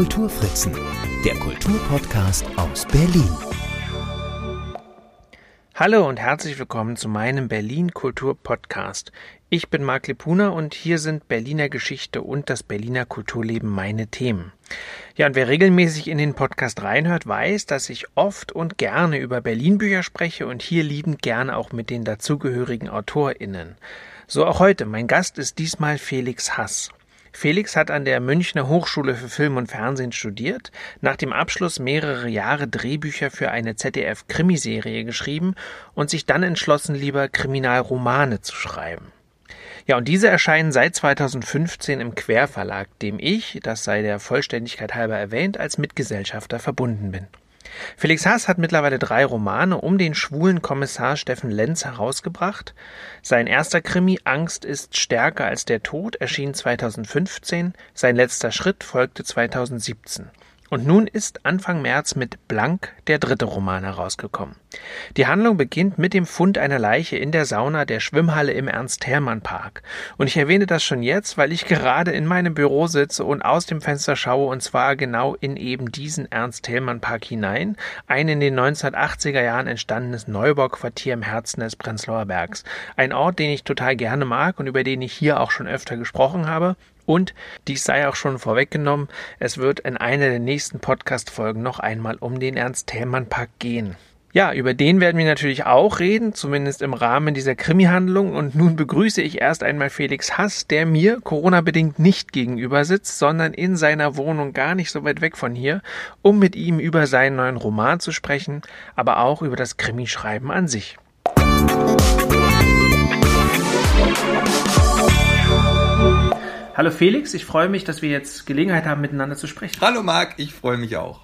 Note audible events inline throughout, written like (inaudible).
Kulturfritzen, der Kulturpodcast aus Berlin. Hallo und herzlich willkommen zu meinem Berlin Kultur Podcast. Ich bin Marc Lepuna und hier sind Berliner Geschichte und das Berliner Kulturleben meine Themen. Ja, und wer regelmäßig in den Podcast reinhört, weiß, dass ich oft und gerne über Berlin Bücher spreche und hier liebend gerne auch mit den dazugehörigen AutorInnen. So auch heute. Mein Gast ist diesmal Felix Hass. Felix hat an der Münchner Hochschule für Film und Fernsehen studiert, nach dem Abschluss mehrere Jahre Drehbücher für eine ZDF-Krimiserie geschrieben und sich dann entschlossen, lieber Kriminalromane zu schreiben. Ja, und diese erscheinen seit 2015 im Querverlag, dem ich, das sei der Vollständigkeit halber erwähnt, als Mitgesellschafter verbunden bin. Felix Haas hat mittlerweile drei Romane um den schwulen Kommissar Steffen Lenz herausgebracht. Sein erster Krimi Angst ist stärker als der Tod erschien 2015, sein letzter Schritt folgte 2017. Und nun ist Anfang März mit Blank der dritte Roman herausgekommen. Die Handlung beginnt mit dem Fund einer Leiche in der Sauna der Schwimmhalle im Ernst-Hermann-Park. Und ich erwähne das schon jetzt, weil ich gerade in meinem Büro sitze und aus dem Fenster schaue und zwar genau in eben diesen Ernst-Hermann-Park hinein, ein in den 1980er Jahren entstandenes Neubauquartier im Herzen des Prenzlauer Bergs. Ein Ort, den ich total gerne mag und über den ich hier auch schon öfter gesprochen habe und dies sei auch schon vorweggenommen, es wird in einer der nächsten Podcast-Folgen noch einmal um den Ernst-Thälmann-Park gehen. Ja, über den werden wir natürlich auch reden, zumindest im Rahmen dieser Krimi-Handlung. Und nun begrüße ich erst einmal Felix Hass, der mir Corona-bedingt nicht gegenüber sitzt, sondern in seiner Wohnung gar nicht so weit weg von hier, um mit ihm über seinen neuen Roman zu sprechen, aber auch über das Krimischreiben an sich. Hallo Felix, ich freue mich, dass wir jetzt Gelegenheit haben, miteinander zu sprechen. Hallo Marc, ich freue mich auch.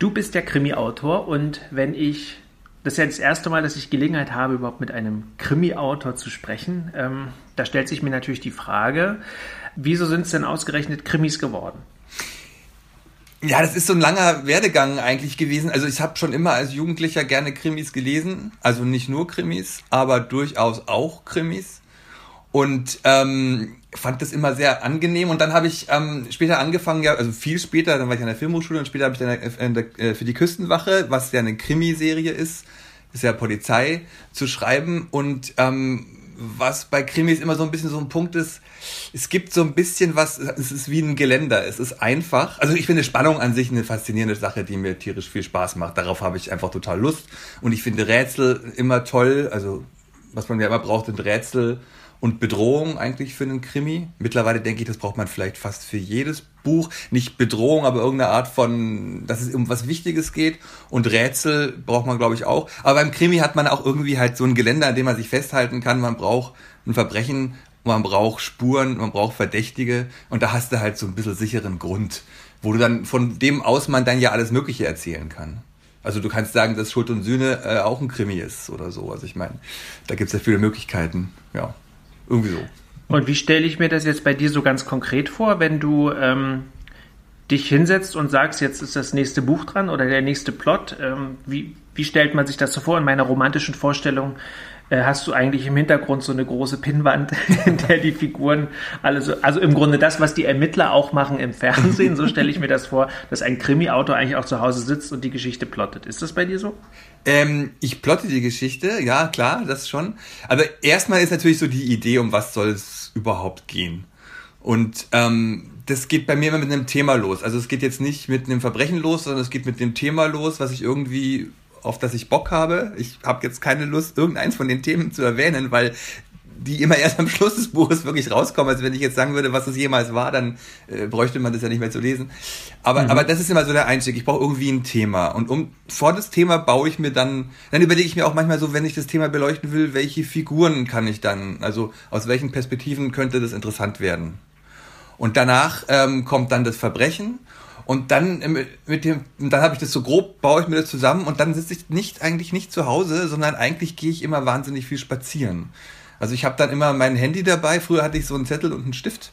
Du bist der Krimi-Autor und wenn ich, das ist ja das erste Mal, dass ich Gelegenheit habe, überhaupt mit einem Krimi-Autor zu sprechen, ähm, da stellt sich mir natürlich die Frage, wieso sind es denn ausgerechnet Krimis geworden? Ja, das ist so ein langer Werdegang eigentlich gewesen. Also ich habe schon immer als Jugendlicher gerne Krimis gelesen. Also nicht nur Krimis, aber durchaus auch Krimis. Und ähm, fand das immer sehr angenehm. Und dann habe ich ähm, später angefangen, ja, also viel später, dann war ich an der Filmhochschule und später habe ich dann äh, für die Küstenwache, was ja eine Krimiserie ist, ist ja Polizei, zu schreiben. Und ähm, was bei Krimis immer so ein bisschen so ein Punkt ist, es gibt so ein bisschen was, es ist wie ein Geländer, es ist einfach. Also ich finde Spannung an sich eine faszinierende Sache, die mir tierisch viel Spaß macht. Darauf habe ich einfach total Lust. Und ich finde Rätsel immer toll, also was man ja immer braucht, sind Rätsel und Bedrohung eigentlich für einen Krimi. Mittlerweile denke ich, das braucht man vielleicht fast für jedes Buch. Nicht Bedrohung, aber irgendeine Art von, dass es um was Wichtiges geht. Und Rätsel braucht man, glaube ich, auch. Aber beim Krimi hat man auch irgendwie halt so ein Geländer, an dem man sich festhalten kann. Man braucht ein Verbrechen, man braucht Spuren, man braucht Verdächtige. Und da hast du halt so ein bisschen sicheren Grund, wo du dann von dem aus man dann ja alles Mögliche erzählen kann. Also du kannst sagen, dass Schuld und Sühne äh, auch ein Krimi ist oder so. Also ich meine, da gibt es ja viele Möglichkeiten. Ja. Irgendwie so. Und wie stelle ich mir das jetzt bei dir so ganz konkret vor, wenn du ähm, dich hinsetzt und sagst, jetzt ist das nächste Buch dran oder der nächste Plot? Ähm, wie, wie stellt man sich das so vor? In meiner romantischen Vorstellung äh, hast du eigentlich im Hintergrund so eine große Pinnwand, (laughs) in der die Figuren alle so, also im Grunde das, was die Ermittler auch machen im Fernsehen, so stelle ich mir das vor, dass ein Krimi-Autor eigentlich auch zu Hause sitzt und die Geschichte plottet. Ist das bei dir so? Ähm, ich plotte die Geschichte, ja klar, das schon. Aber erstmal ist natürlich so die Idee, um was soll es überhaupt gehen. Und ähm, das geht bei mir immer mit einem Thema los. Also es geht jetzt nicht mit einem Verbrechen los, sondern es geht mit dem Thema los, was ich irgendwie auf das ich Bock habe. Ich habe jetzt keine Lust, irgendeins von den Themen zu erwähnen, weil die immer erst am Schluss des Buches wirklich rauskommen. Also wenn ich jetzt sagen würde, was es jemals war, dann äh, bräuchte man das ja nicht mehr zu lesen. Aber, mhm. aber das ist immer so der Einstieg. Ich brauche irgendwie ein Thema. Und um vor das Thema baue ich mir dann, dann überlege ich mir auch manchmal so, wenn ich das Thema beleuchten will, welche Figuren kann ich dann, also aus welchen Perspektiven könnte das interessant werden. Und danach ähm, kommt dann das Verbrechen und dann äh, mit dem, dann habe ich das so grob, baue ich mir das zusammen und dann sitze ich nicht eigentlich nicht zu Hause, sondern eigentlich gehe ich immer wahnsinnig viel spazieren. Also ich habe dann immer mein Handy dabei. Früher hatte ich so einen Zettel und einen Stift.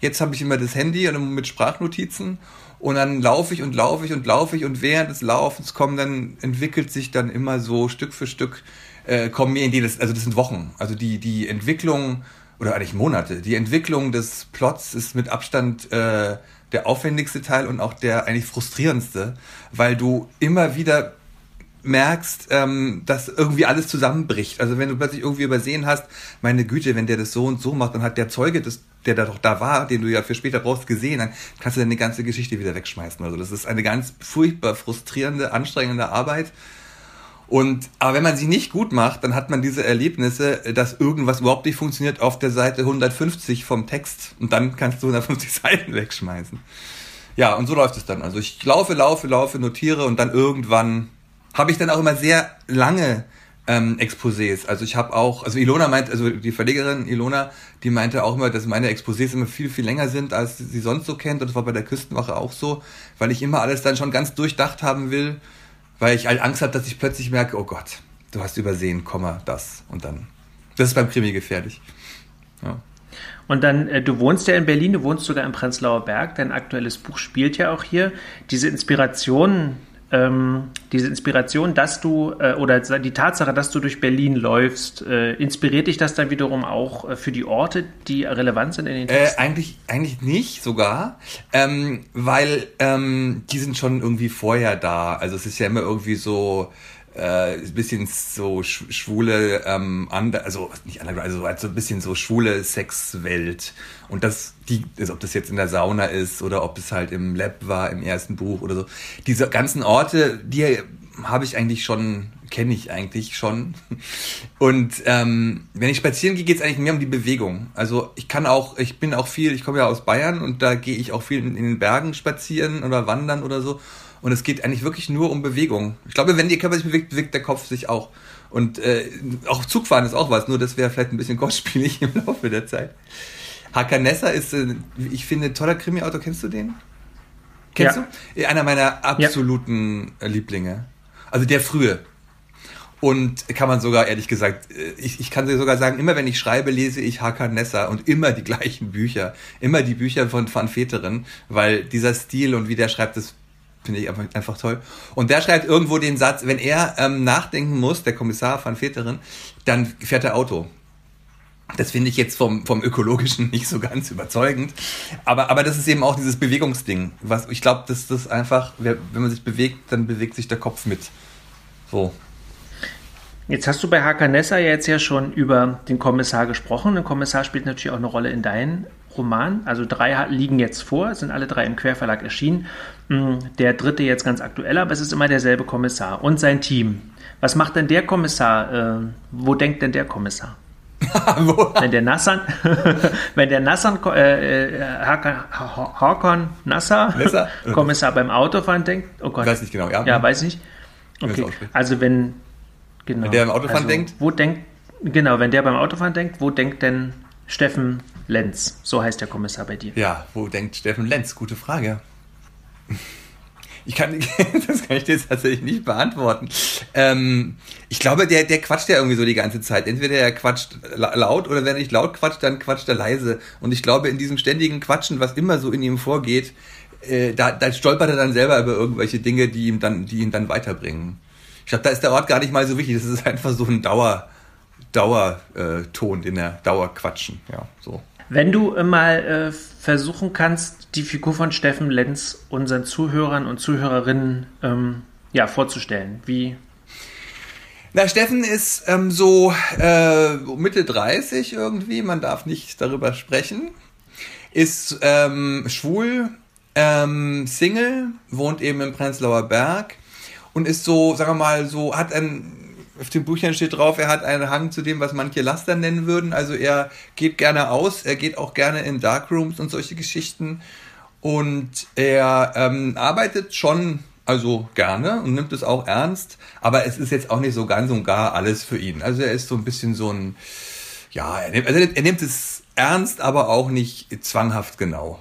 Jetzt habe ich immer das Handy und mit Sprachnotizen und dann laufe ich und laufe ich und laufe ich und während des Laufens kommen dann entwickelt sich dann immer so Stück für Stück äh, kommen mir Ideen. Also das sind Wochen. Also die die Entwicklung oder eigentlich Monate. Die Entwicklung des Plots ist mit Abstand äh, der aufwendigste Teil und auch der eigentlich frustrierendste, weil du immer wieder merkst, ähm, dass irgendwie alles zusammenbricht. Also wenn du plötzlich irgendwie übersehen hast, meine Güte, wenn der das so und so macht, dann hat der Zeuge, das, der da doch da war, den du ja für später brauchst, gesehen, dann kannst du deine ganze Geschichte wieder wegschmeißen. Also das ist eine ganz furchtbar frustrierende, anstrengende Arbeit. Und, aber wenn man sie nicht gut macht, dann hat man diese Erlebnisse, dass irgendwas überhaupt nicht funktioniert auf der Seite 150 vom Text. Und dann kannst du 150 (laughs) Seiten wegschmeißen. Ja, und so läuft es dann. Also ich laufe, laufe, laufe, notiere und dann irgendwann habe ich dann auch immer sehr lange ähm, Exposés. Also ich habe auch, also Ilona meint, also die Verlegerin Ilona, die meinte auch immer, dass meine Exposés immer viel, viel länger sind, als sie sonst so kennt. Und das war bei der Küstenwache auch so, weil ich immer alles dann schon ganz durchdacht haben will, weil ich halt Angst habe, dass ich plötzlich merke, oh Gott, du hast übersehen, Komma, das und dann. Das ist beim Krimi gefährlich. Ja. Und dann, äh, du wohnst ja in Berlin, du wohnst sogar im Prenzlauer Berg, dein aktuelles Buch spielt ja auch hier. Diese Inspirationen, ähm, diese Inspiration, dass du äh, oder die Tatsache, dass du durch Berlin läufst, äh, inspiriert dich das dann wiederum auch äh, für die Orte, die relevant sind in den äh, Texten? eigentlich, eigentlich nicht sogar, ähm, weil ähm, die sind schon irgendwie vorher da. Also es ist ja immer irgendwie so äh, bisschen so schwule, ähm, under, also nicht underground, also, also ein bisschen so schwule Sexwelt. Und das, die, also ob das jetzt in der Sauna ist oder ob es halt im Lab war, im ersten Buch oder so. Diese ganzen Orte, die habe ich eigentlich schon, kenne ich eigentlich schon. Und ähm, wenn ich spazieren gehe, geht es eigentlich mehr um die Bewegung. Also ich kann auch, ich bin auch viel, ich komme ja aus Bayern und da gehe ich auch viel in, in den Bergen spazieren oder wandern oder so. Und es geht eigentlich wirklich nur um Bewegung. Ich glaube, wenn der Körper sich bewegt, bewegt der Kopf sich auch. Und äh, auch Zugfahren ist auch was, nur das wäre vielleicht ein bisschen (laughs) kostspielig im Laufe der Zeit. Hakanessa ist, äh, ich finde, ein toller Krimi-Autor. Kennst du den? Kennst ja. du? Einer meiner absoluten ja. Lieblinge. Also der frühe. Und kann man sogar, ehrlich gesagt, äh, ich, ich kann sogar sagen, immer wenn ich schreibe, lese ich Hakan Nessa und immer die gleichen Bücher. Immer die Bücher von Van Veteren, weil dieser Stil und wie der schreibt, das Finde ich einfach, einfach toll. Und der schreibt irgendwo den Satz, wenn er ähm, nachdenken muss, der Kommissar van Veteren, dann fährt er Auto. Das finde ich jetzt vom, vom Ökologischen (laughs) nicht so ganz überzeugend. Aber, aber das ist eben auch dieses Bewegungsding. Was, ich glaube, dass das einfach, wenn man sich bewegt, dann bewegt sich der Kopf mit. So. Jetzt hast du bei Hakanessa jetzt ja schon über den Kommissar gesprochen. Der Kommissar spielt natürlich auch eine Rolle in deinen Roman. Also drei liegen jetzt vor, sind alle drei im Querverlag erschienen. Mm, der dritte jetzt ganz aktuell, aber es ist immer derselbe Kommissar und sein Team. Was macht denn der Kommissar? Äh, wo denkt denn der Kommissar? (laughs) wenn der Nassan, (laughs) wenn der Nassan, äh, äh Hakon Nasser, (laughs) Kommissar beim Autofahren denkt, oh Gott. Weiß nicht genau, ja. Ja, weiß nicht. Okay. Also wenn, genau. Wenn der beim Autofahren also, denkt? Wo denkt, genau, wenn der beim Autofahren denkt, wo denkt denn Steffen Lenz? So heißt der Kommissar bei dir. Ja, wo denkt Steffen Lenz? Gute Frage. Ich kann, (laughs) das kann ich dir jetzt tatsächlich nicht beantworten. Ähm, ich glaube, der, der quatscht ja irgendwie so die ganze Zeit. Entweder er quatscht laut oder wenn er nicht laut quatscht, dann quatscht er leise. Und ich glaube, in diesem ständigen Quatschen, was immer so in ihm vorgeht, äh, da, da stolpert er dann selber über irgendwelche Dinge, die ihm dann, die ihn dann weiterbringen. Ich glaube, da ist der Ort gar nicht mal so wichtig. Das ist einfach so ein Dauer, Dauerton, den er Dauerquatschen, ja, so. Wenn du mal äh, versuchen kannst, die Figur von Steffen Lenz unseren Zuhörern und Zuhörerinnen ähm, ja, vorzustellen, wie. Na, Steffen ist ähm, so äh, Mitte 30 irgendwie, man darf nicht darüber sprechen, ist ähm, schwul, ähm, Single, wohnt eben im Prenzlauer Berg und ist so, sagen wir mal, so, hat ein auf den Büchern steht drauf, er hat einen Hang zu dem, was manche Laster nennen würden. Also er geht gerne aus, er geht auch gerne in Darkrooms und solche Geschichten. Und er ähm, arbeitet schon also gerne und nimmt es auch ernst, aber es ist jetzt auch nicht so ganz und gar alles für ihn. Also er ist so ein bisschen so ein, ja, er nimmt, also er nimmt es ernst, aber auch nicht zwanghaft genau.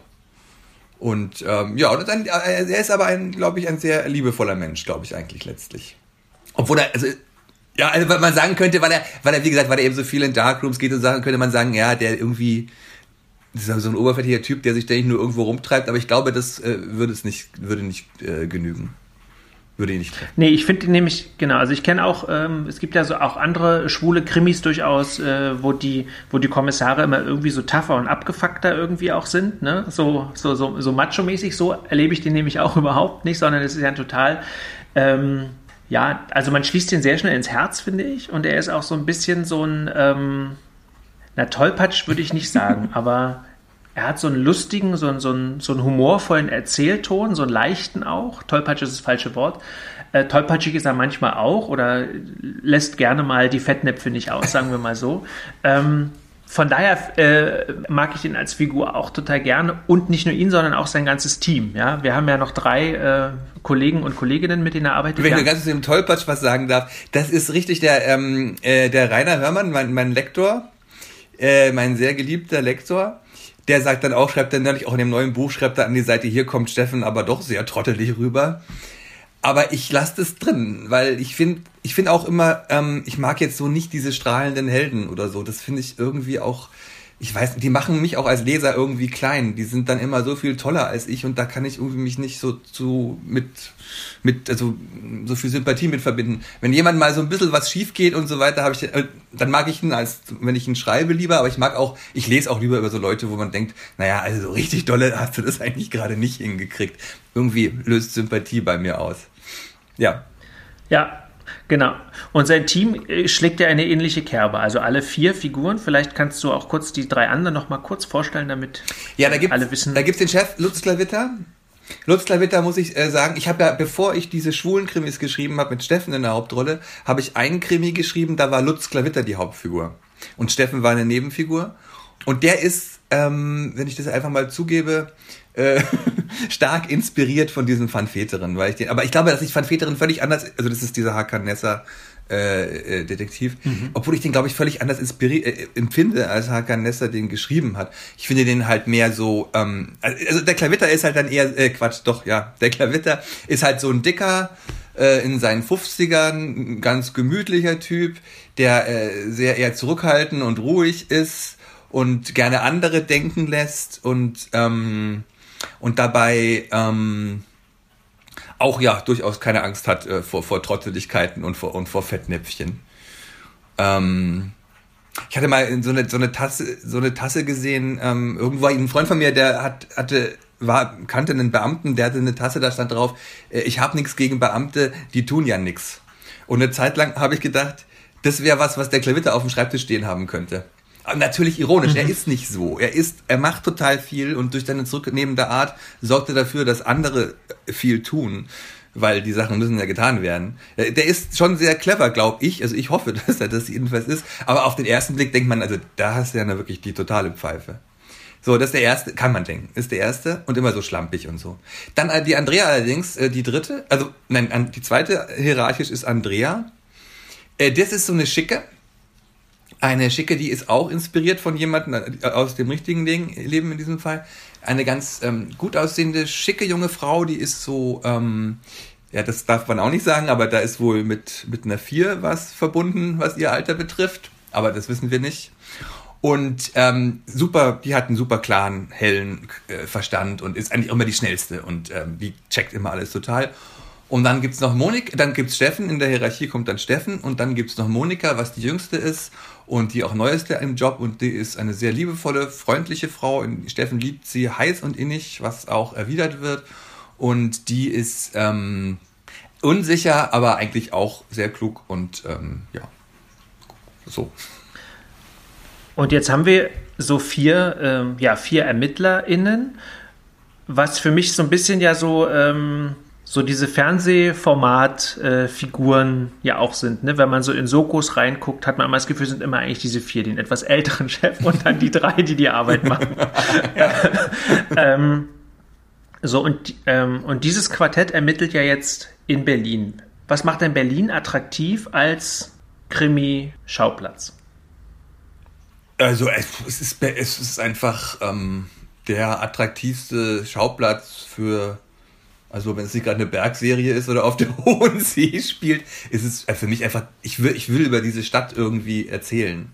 Und ähm, ja, und dann, er ist aber ein, glaube ich, ein sehr liebevoller Mensch, glaube ich eigentlich letztlich. Obwohl er, also ja, also weil man sagen könnte, weil er, weil er, wie gesagt, weil er eben so viel in Darkrooms geht und sagen, könnte man sagen, ja, der irgendwie, das ist so ein oberflächlicher Typ, der sich ständig nur irgendwo rumtreibt, aber ich glaube, das äh, würde es nicht, würde nicht äh, genügen. würde ihn nicht treffen. Nee, ich finde nämlich, genau, also ich kenne auch, ähm, es gibt ja so auch andere schwule Krimis durchaus, äh, wo die, wo die Kommissare immer irgendwie so tougher und abgefuckter irgendwie auch sind, ne? So, so, so, so macho-mäßig, so erlebe ich den nämlich auch (laughs) überhaupt nicht, sondern es ist ja ein total, ähm, ja, also man schließt den sehr schnell ins Herz, finde ich. Und er ist auch so ein bisschen so ein, ähm, na, tollpatsch würde ich nicht sagen, (laughs) aber er hat so einen lustigen, so einen, so einen, so einen humorvollen Erzählton, so einen leichten auch. Tollpatsch ist das falsche Wort. Äh, tollpatschig ist er manchmal auch oder lässt gerne mal die Fettnäpfe nicht aus, sagen wir mal so. Ähm, von daher äh, mag ich ihn als Figur auch total gerne und nicht nur ihn, sondern auch sein ganzes Team. Ja, wir haben ja noch drei äh, Kollegen und Kolleginnen, mit denen er arbeitet. Wenn ich nur ganz zu dem Tollpatsch was sagen darf, das ist richtig der ähm, äh, der Rainer Hörmann, mein, mein Lektor, äh, mein sehr geliebter Lektor der sagt dann auch, schreibt dann natürlich auch in dem neuen Buch, schreibt er an die Seite, hier kommt Steffen aber doch sehr trottelig rüber. Aber ich lasse das drin, weil ich finde, ich finde auch immer, ähm, ich mag jetzt so nicht diese strahlenden Helden oder so. Das finde ich irgendwie auch, ich weiß, die machen mich auch als Leser irgendwie klein. Die sind dann immer so viel toller als ich und da kann ich irgendwie mich nicht so zu mit mit also so viel Sympathie mit verbinden. Wenn jemand mal so ein bisschen was schief geht und so weiter, habe ich äh, dann mag ich ihn als wenn ich ihn schreibe lieber, aber ich mag auch ich lese auch lieber über so Leute, wo man denkt, naja, also so richtig dolle hast du das eigentlich gerade nicht hingekriegt. Irgendwie löst Sympathie bei mir aus. Ja. Ja, Genau. Und sein Team äh, schlägt ja eine ähnliche Kerbe. Also alle vier Figuren. Vielleicht kannst du auch kurz die drei anderen noch mal kurz vorstellen, damit ja, da alle wissen. Da gibt es den Chef Lutz Klavitter. Lutz Klavitter muss ich äh, sagen, ich habe ja, bevor ich diese schwulen Krimis geschrieben habe mit Steffen in der Hauptrolle, habe ich einen Krimi geschrieben, da war Lutz Klavitter die Hauptfigur. Und Steffen war eine Nebenfigur. Und der ist, ähm, wenn ich das einfach mal zugebe, äh, (laughs) stark inspiriert von diesem Van Veteren, weil ich den, aber ich glaube, dass ich Van Veteren völlig anders, also das ist dieser Hakan Nessa äh, äh, Detektiv, mhm. obwohl ich den glaube ich völlig anders inspiri äh, empfinde, als Hakan Nessa den geschrieben hat. Ich finde den halt mehr so, ähm, also der Klavitter ist halt dann eher, äh, Quatsch, doch, ja, der Klavitter ist halt so ein dicker, äh, in seinen 50ern, ganz gemütlicher Typ, der äh, sehr eher zurückhaltend und ruhig ist und gerne andere denken lässt und ähm, und dabei ähm, auch ja durchaus keine Angst hat äh, vor, vor Trotteligkeiten und vor, und vor Fettnäpfchen. Ähm, ich hatte mal so eine, so eine Tasse, so eine Tasse gesehen, ähm, irgendwo ein Freund von mir, der hat, hatte, war, kannte einen Beamten, der hatte eine Tasse, da stand drauf, äh, ich habe nichts gegen Beamte, die tun ja nichts. Und eine Zeit lang habe ich gedacht, das wäre was, was der Klavitter auf dem Schreibtisch stehen haben könnte. Natürlich ironisch, mhm. er ist nicht so. Er ist, er macht total viel und durch seine zurücknehmende Art sorgt er dafür, dass andere viel tun, weil die Sachen müssen ja getan werden. Der ist schon sehr clever, glaube ich. Also ich hoffe, (laughs) dass er das jedenfalls ist. Aber auf den ersten Blick denkt man, also da hast du ja wirklich die totale Pfeife. So, das ist der erste, kann man denken, ist der erste und immer so schlampig und so. Dann äh, die Andrea allerdings, äh, die dritte, also nein, die zweite hierarchisch ist Andrea. Äh, das ist so eine schicke, eine schicke, die ist auch inspiriert von jemandem äh, aus dem richtigen Leben in diesem Fall. Eine ganz ähm, gut aussehende, schicke junge Frau, die ist so, ähm, ja, das darf man auch nicht sagen, aber da ist wohl mit, mit einer Vier was verbunden, was ihr Alter betrifft. Aber das wissen wir nicht. Und ähm, super, die hat einen super klaren, hellen äh, Verstand und ist eigentlich immer die schnellste und ähm, die checkt immer alles total. Und dann gibt's noch Monika, dann gibt's Steffen, in der Hierarchie kommt dann Steffen und dann gibt's noch Monika, was die jüngste ist und die auch neueste im Job und die ist eine sehr liebevolle, freundliche Frau. Steffen liebt sie heiß und innig, was auch erwidert wird. Und die ist ähm, unsicher, aber eigentlich auch sehr klug und ähm, ja, so. Und jetzt haben wir so vier, ähm, ja, vier ErmittlerInnen, was für mich so ein bisschen ja so ähm, so diese Fernsehformat-Figuren äh, ja auch sind. Ne? Wenn man so in Sokos reinguckt, hat man immer das Gefühl, sind immer eigentlich diese vier, den etwas älteren Chef und dann die drei, die die Arbeit (laughs) machen. (laughs) ähm, so, und, ähm, und dieses Quartett ermittelt ja jetzt in Berlin. Was macht denn Berlin attraktiv als Krimi-Schauplatz? Also es ist, es ist einfach ähm, der attraktivste Schauplatz für also wenn es nicht gerade eine Bergserie ist oder auf der (laughs) Hohen See spielt, ist es für mich einfach, ich will, ich will über diese Stadt irgendwie erzählen.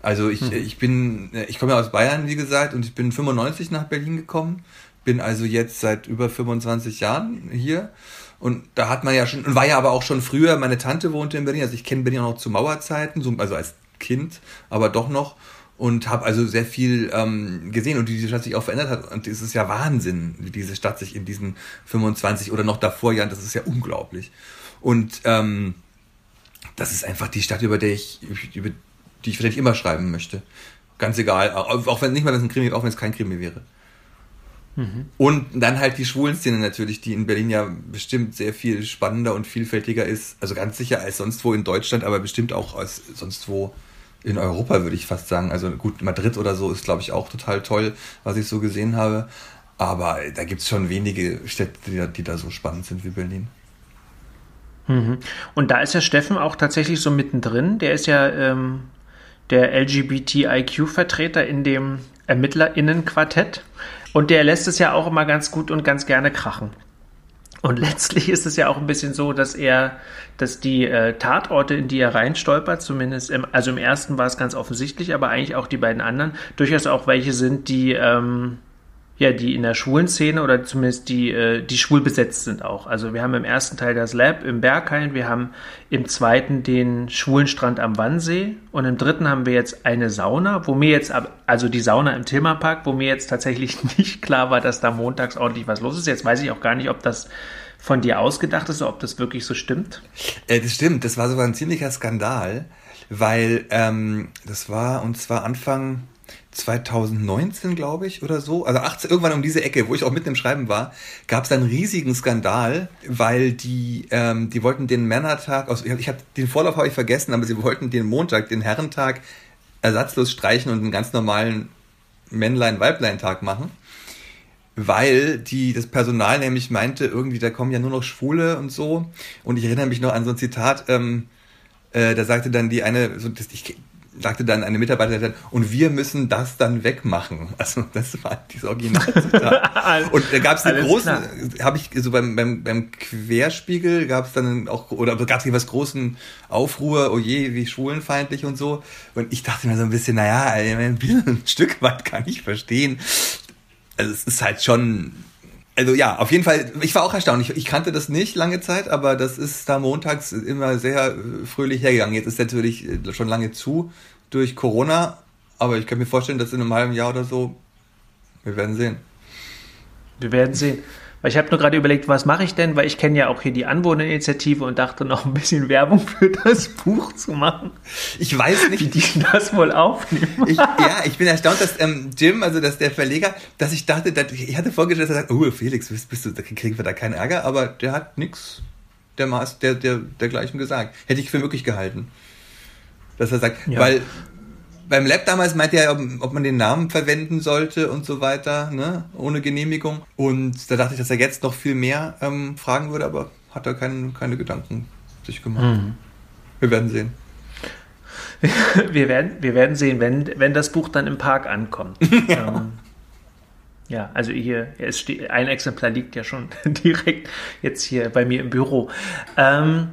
Also ich, hm. ich bin, ich komme ja aus Bayern, wie gesagt, und ich bin 95 nach Berlin gekommen, bin also jetzt seit über 25 Jahren hier Und da hat man ja schon, und war ja aber auch schon früher, meine Tante wohnte in Berlin, also ich kenne Berlin auch noch zu Mauerzeiten, so, also als Kind, aber doch noch. Und habe also sehr viel ähm, gesehen und wie diese Stadt sich auch verändert hat. Und es ist ja Wahnsinn, wie diese Stadt sich in diesen 25 oder noch davor Jahren, das ist ja unglaublich. Und ähm, das ist einfach die Stadt, über die ich, über die ich vielleicht immer schreiben möchte. Ganz egal, auch, wenn nicht mal wenn es ein Krimi, auch wenn es kein Krimi wäre. Mhm. Und dann halt die Schwulenszene natürlich, die in Berlin ja bestimmt sehr viel spannender und vielfältiger ist. Also ganz sicher als sonst wo in Deutschland, aber bestimmt auch als sonst wo in Europa, würde ich fast sagen. Also gut, Madrid oder so ist, glaube ich, auch total toll, was ich so gesehen habe. Aber da gibt es schon wenige Städte, die da, die da so spannend sind wie Berlin. Mhm. Und da ist ja Steffen auch tatsächlich so mittendrin. Der ist ja ähm, der LGBTIQ-Vertreter in dem ErmittlerInnen-Quartett. Und der lässt es ja auch immer ganz gut und ganz gerne krachen. Und letztlich ist es ja auch ein bisschen so, dass er, dass die äh, Tatorte, in die er reinstolpert, zumindest im, also im ersten war es ganz offensichtlich, aber eigentlich auch die beiden anderen, durchaus auch welche sind, die ähm, ja, die in der schwulen Szene oder zumindest die, äh, die schwul besetzt sind auch. Also wir haben im ersten Teil das Lab im Berghain, wir haben im zweiten den schwulen Strand am Wannsee und im dritten haben wir jetzt eine Sauna, wo mir jetzt, also die Sauna im Tilmerpark, wo mir jetzt tatsächlich (laughs) nicht klar war, dass da montags ordentlich was los ist. Jetzt weiß ich auch gar nicht, ob das von dir ausgedacht ist oder ob das wirklich so stimmt. Äh, das stimmt, das war sogar ein ziemlicher Skandal, weil ähm, das war und zwar Anfang 2019, glaube ich, oder so, also 18, irgendwann um diese Ecke, wo ich auch mitten im Schreiben war, gab es einen riesigen Skandal, weil die, ähm, die wollten den Männertag, also ich habe den Vorlauf habe ich vergessen, aber sie wollten den Montag, den Herrentag ersatzlos streichen und einen ganz normalen Männlein-Weiblein-Tag machen. Weil die, das Personal nämlich meinte, irgendwie, da kommen ja nur noch Schwule und so. Und ich erinnere mich noch an so ein Zitat, ähm, äh, da sagte dann die eine, so, das, ich sagte dann eine Mitarbeiterin, und wir müssen das dann wegmachen. (laughs) Also das war dieses Originalzitat. (laughs) und da gab es eine große, habe ich so beim, beim, beim Querspiegel gab es dann auch, oder gab es was großen Aufruhr, oh je, wie schwulenfeindlich und so. Und ich dachte mir so ein bisschen, naja, ein Stück weit kann ich verstehen. Also es ist halt schon also ja, auf jeden Fall, ich war auch erstaunt. Ich, ich, kannte das nicht lange Zeit, aber das ist da montags immer sehr äh, fröhlich hergegangen. Jetzt ist natürlich äh, schon lange zu durch Corona, aber ich kann mir vorstellen, dass in einem halben Jahr oder so, wir werden sehen. Wir werden sehen. Weil ich habe nur gerade überlegt, was mache ich denn, weil ich kenne ja auch hier die Anwohnerinitiative und dachte noch ein bisschen Werbung für das Buch zu machen. Ich weiß nicht, wie die das wohl aufnehmen. Ich, ja, ich bin erstaunt, dass ähm, Jim, also dass der Verleger, dass ich dachte, dass, ich hatte vorgestellt, dass er sagt, oh Felix, bist, bist du, da kriegen wir da keinen Ärger, aber der hat nichts der Maß, der, der, dergleichen gesagt. Hätte ich für möglich gehalten. Dass er sagt, ja. weil beim Lab damals meinte er, ob, ob, man den Namen verwenden sollte und so weiter, ne? ohne Genehmigung. Und da dachte ich, dass er jetzt noch viel mehr ähm, fragen würde, aber hat er keine, keine Gedanken sich gemacht. Mhm. Wir werden sehen. (laughs) wir, werden, wir werden sehen, wenn, wenn das Buch dann im Park ankommt. (laughs) ja. Ähm, ja, also hier, es steht, ein Exemplar liegt ja schon (laughs) direkt jetzt hier bei mir im Büro. Ähm,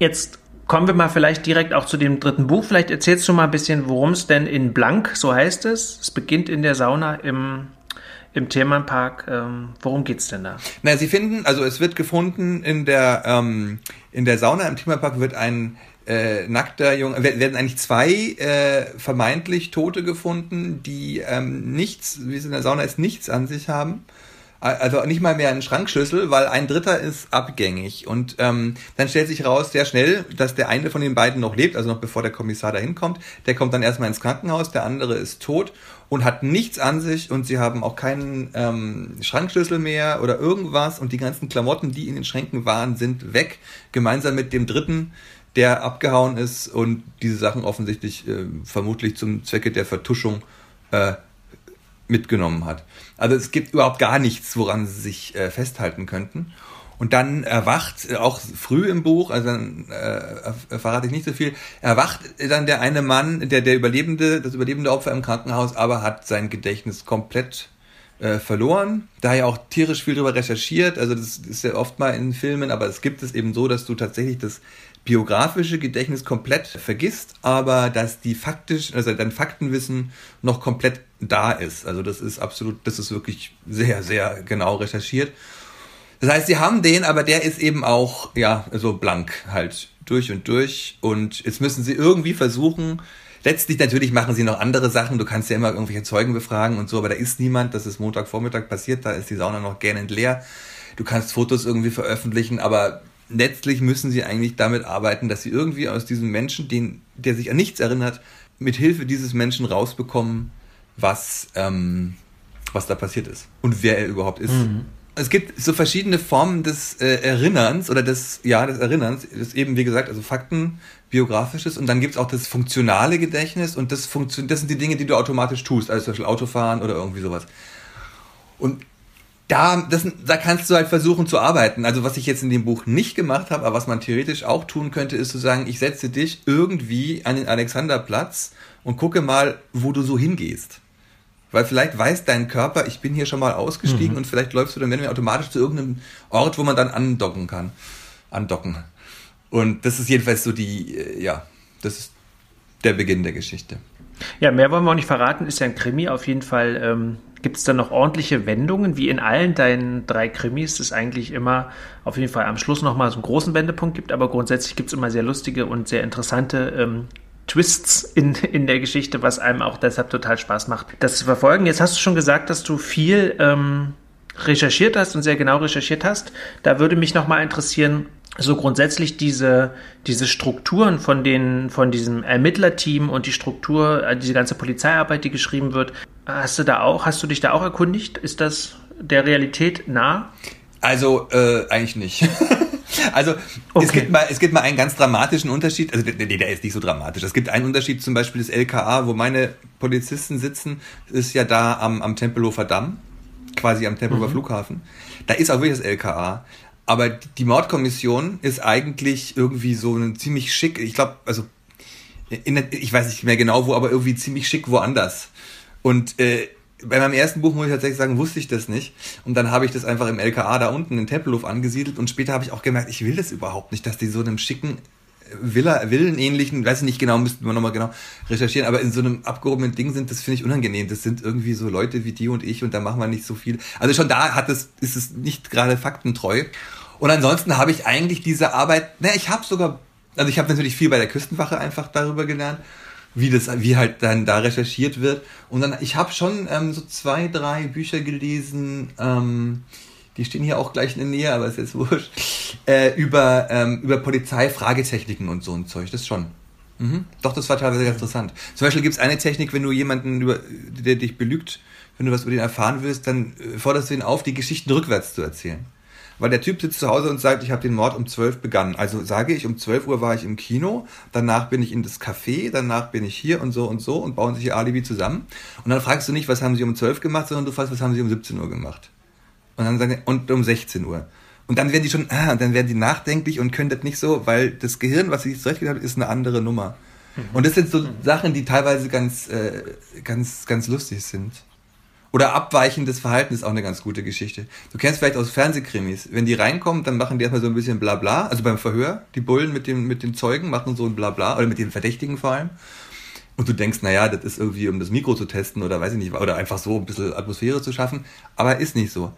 jetzt Kommen wir mal vielleicht direkt auch zu dem dritten Buch. Vielleicht erzählst du mal ein bisschen, worum es denn in Blank, so heißt es. Es beginnt in der Sauna im, im Themenpark. Ähm, worum es denn da? Na, sie finden, also es wird gefunden in der, ähm, in der Sauna im Themenpark wird ein äh, nackter Junge, werden eigentlich zwei äh, vermeintlich Tote gefunden, die ähm, nichts, wie es in der Sauna ist, nichts an sich haben also nicht mal mehr einen Schrankschlüssel, weil ein Dritter ist abgängig. Und ähm, dann stellt sich raus sehr schnell, dass der eine von den beiden noch lebt, also noch bevor der Kommissar dahin kommt. Der kommt dann erstmal ins Krankenhaus, der andere ist tot und hat nichts an sich und sie haben auch keinen ähm, Schrankschlüssel mehr oder irgendwas und die ganzen Klamotten, die in den Schränken waren, sind weg, gemeinsam mit dem Dritten, der abgehauen ist und diese Sachen offensichtlich äh, vermutlich zum Zwecke der Vertuschung äh, mitgenommen hat. Also es gibt überhaupt gar nichts, woran sie sich äh, festhalten könnten. Und dann erwacht, äh, auch früh im Buch, also dann äh, verrate ich nicht so viel, erwacht dann der eine Mann, der, der Überlebende, das überlebende Opfer im Krankenhaus, aber hat sein Gedächtnis komplett äh, verloren. Da ja auch tierisch viel darüber recherchiert, also das ist ja oft mal in Filmen, aber es gibt es eben so, dass du tatsächlich das biografische Gedächtnis komplett vergisst, aber dass die faktisch, also dein Faktenwissen noch komplett da ist. Also das ist absolut, das ist wirklich sehr, sehr genau recherchiert. Das heißt, sie haben den, aber der ist eben auch, ja, so blank halt durch und durch. Und jetzt müssen sie irgendwie versuchen, letztlich natürlich machen sie noch andere Sachen. Du kannst ja immer irgendwelche Zeugen befragen und so, aber da ist niemand. Das ist Montagvormittag passiert, da ist die Sauna noch gähnend leer. Du kannst Fotos irgendwie veröffentlichen, aber letztlich müssen sie eigentlich damit arbeiten, dass sie irgendwie aus diesem Menschen, den, der sich an nichts erinnert, mit Hilfe dieses Menschen rausbekommen, was, ähm, was da passiert ist und wer er überhaupt ist. Mhm. Es gibt so verschiedene Formen des äh, Erinnerns oder des, ja, des Erinnerns. Das ist eben, wie gesagt, also Fakten, biografisches und dann gibt es auch das funktionale Gedächtnis und das, Funktion das sind die Dinge, die du automatisch tust, also zum Beispiel Autofahren oder irgendwie sowas. Und da, das, da kannst du halt versuchen zu arbeiten. Also was ich jetzt in dem Buch nicht gemacht habe, aber was man theoretisch auch tun könnte, ist zu sagen, ich setze dich irgendwie an den Alexanderplatz und gucke mal, wo du so hingehst. Weil vielleicht weiß dein Körper, ich bin hier schon mal ausgestiegen mhm. und vielleicht läufst du dann wenn wir automatisch zu irgendeinem Ort, wo man dann andocken kann. Andocken. Und das ist jedenfalls so die, äh, ja, das ist der Beginn der Geschichte. Ja, mehr wollen wir auch nicht verraten, ist ja ein Krimi. Auf jeden Fall ähm, gibt es da noch ordentliche Wendungen, wie in allen deinen drei Krimis es eigentlich immer auf jeden Fall am Schluss nochmal so einen großen Wendepunkt gibt, aber grundsätzlich gibt es immer sehr lustige und sehr interessante ähm, Twists in, in der Geschichte, was einem auch deshalb total Spaß macht, das zu verfolgen. Jetzt hast du schon gesagt, dass du viel ähm, recherchiert hast und sehr genau recherchiert hast. Da würde mich nochmal interessieren, so grundsätzlich diese, diese Strukturen von den, von diesem Ermittlerteam und die Struktur, äh, diese ganze Polizeiarbeit, die geschrieben wird, hast du da auch, hast du dich da auch erkundigt? Ist das der Realität nah? Also, äh, eigentlich nicht. (laughs) also, okay. es, gibt mal, es gibt mal einen ganz dramatischen Unterschied. Also, nee, der ist nicht so dramatisch. Es gibt einen Unterschied, zum Beispiel das LKA, wo meine Polizisten sitzen, ist ja da am, am Tempelhofer Damm, quasi am Tempelhofer mhm. Flughafen. Da ist auch wirklich das LKA. Aber die Mordkommission ist eigentlich irgendwie so ein ziemlich schick, ich glaube, also in, ich weiß nicht mehr genau wo, aber irgendwie ziemlich schick woanders. Und äh, bei meinem ersten Buch, muss ich tatsächlich sagen, wusste ich das nicht. Und dann habe ich das einfach im LKA da unten in Tempelhof angesiedelt und später habe ich auch gemerkt, ich will das überhaupt nicht, dass die so einem schicken Villa, Villenähnlichen, weiß ich nicht genau, müssten wir nochmal genau recherchieren, aber in so einem abgehobenen Ding sind, das finde ich unangenehm. Das sind irgendwie so Leute wie die und ich und da machen wir nicht so viel. Also schon da hat es, ist es nicht gerade faktentreu. Und ansonsten habe ich eigentlich diese Arbeit, ne, ich habe sogar, also ich habe natürlich viel bei der Küstenwache einfach darüber gelernt, wie das, wie halt dann da recherchiert wird. Und dann, ich habe schon ähm, so zwei, drei Bücher gelesen, ähm, die stehen hier auch gleich in der Nähe, aber ist jetzt wurscht, äh, über, ähm, über Polizei-Fragetechniken und so ein Zeug, das schon. Mhm. Doch, das war teilweise ganz interessant. Zum Beispiel gibt es eine Technik, wenn du jemanden, über, der dich belügt, wenn du was über den erfahren willst, dann äh, forderst du ihn auf, die Geschichten rückwärts zu erzählen weil der Typ sitzt zu Hause und sagt, ich habe den Mord um 12 begangen. Also sage ich, um 12 Uhr war ich im Kino, danach bin ich in das Café, danach bin ich hier und so und so und bauen sich ihr Alibi zusammen. Und dann fragst du nicht, was haben sie um 12 gemacht, sondern du fragst, was haben sie um 17 Uhr gemacht. Und dann sagen und um 16 Uhr. Und dann werden die schon, ah, dann werden die nachdenklich und können das nicht so, weil das Gehirn, was sie sich zurechtgelegt haben, ist eine andere Nummer. Mhm. Und das sind so Sachen, die teilweise ganz, äh, ganz, ganz lustig sind. Oder abweichendes Verhalten ist auch eine ganz gute Geschichte. Du kennst vielleicht aus Fernsehkrimis. Wenn die reinkommen, dann machen die erstmal so ein bisschen Blabla. Also beim Verhör, die Bullen mit, dem, mit den Zeugen machen so ein Blabla, oder mit den Verdächtigen vor allem. Und du denkst, naja, das ist irgendwie, um das Mikro zu testen oder weiß ich nicht, oder einfach so ein bisschen Atmosphäre zu schaffen. Aber ist nicht so.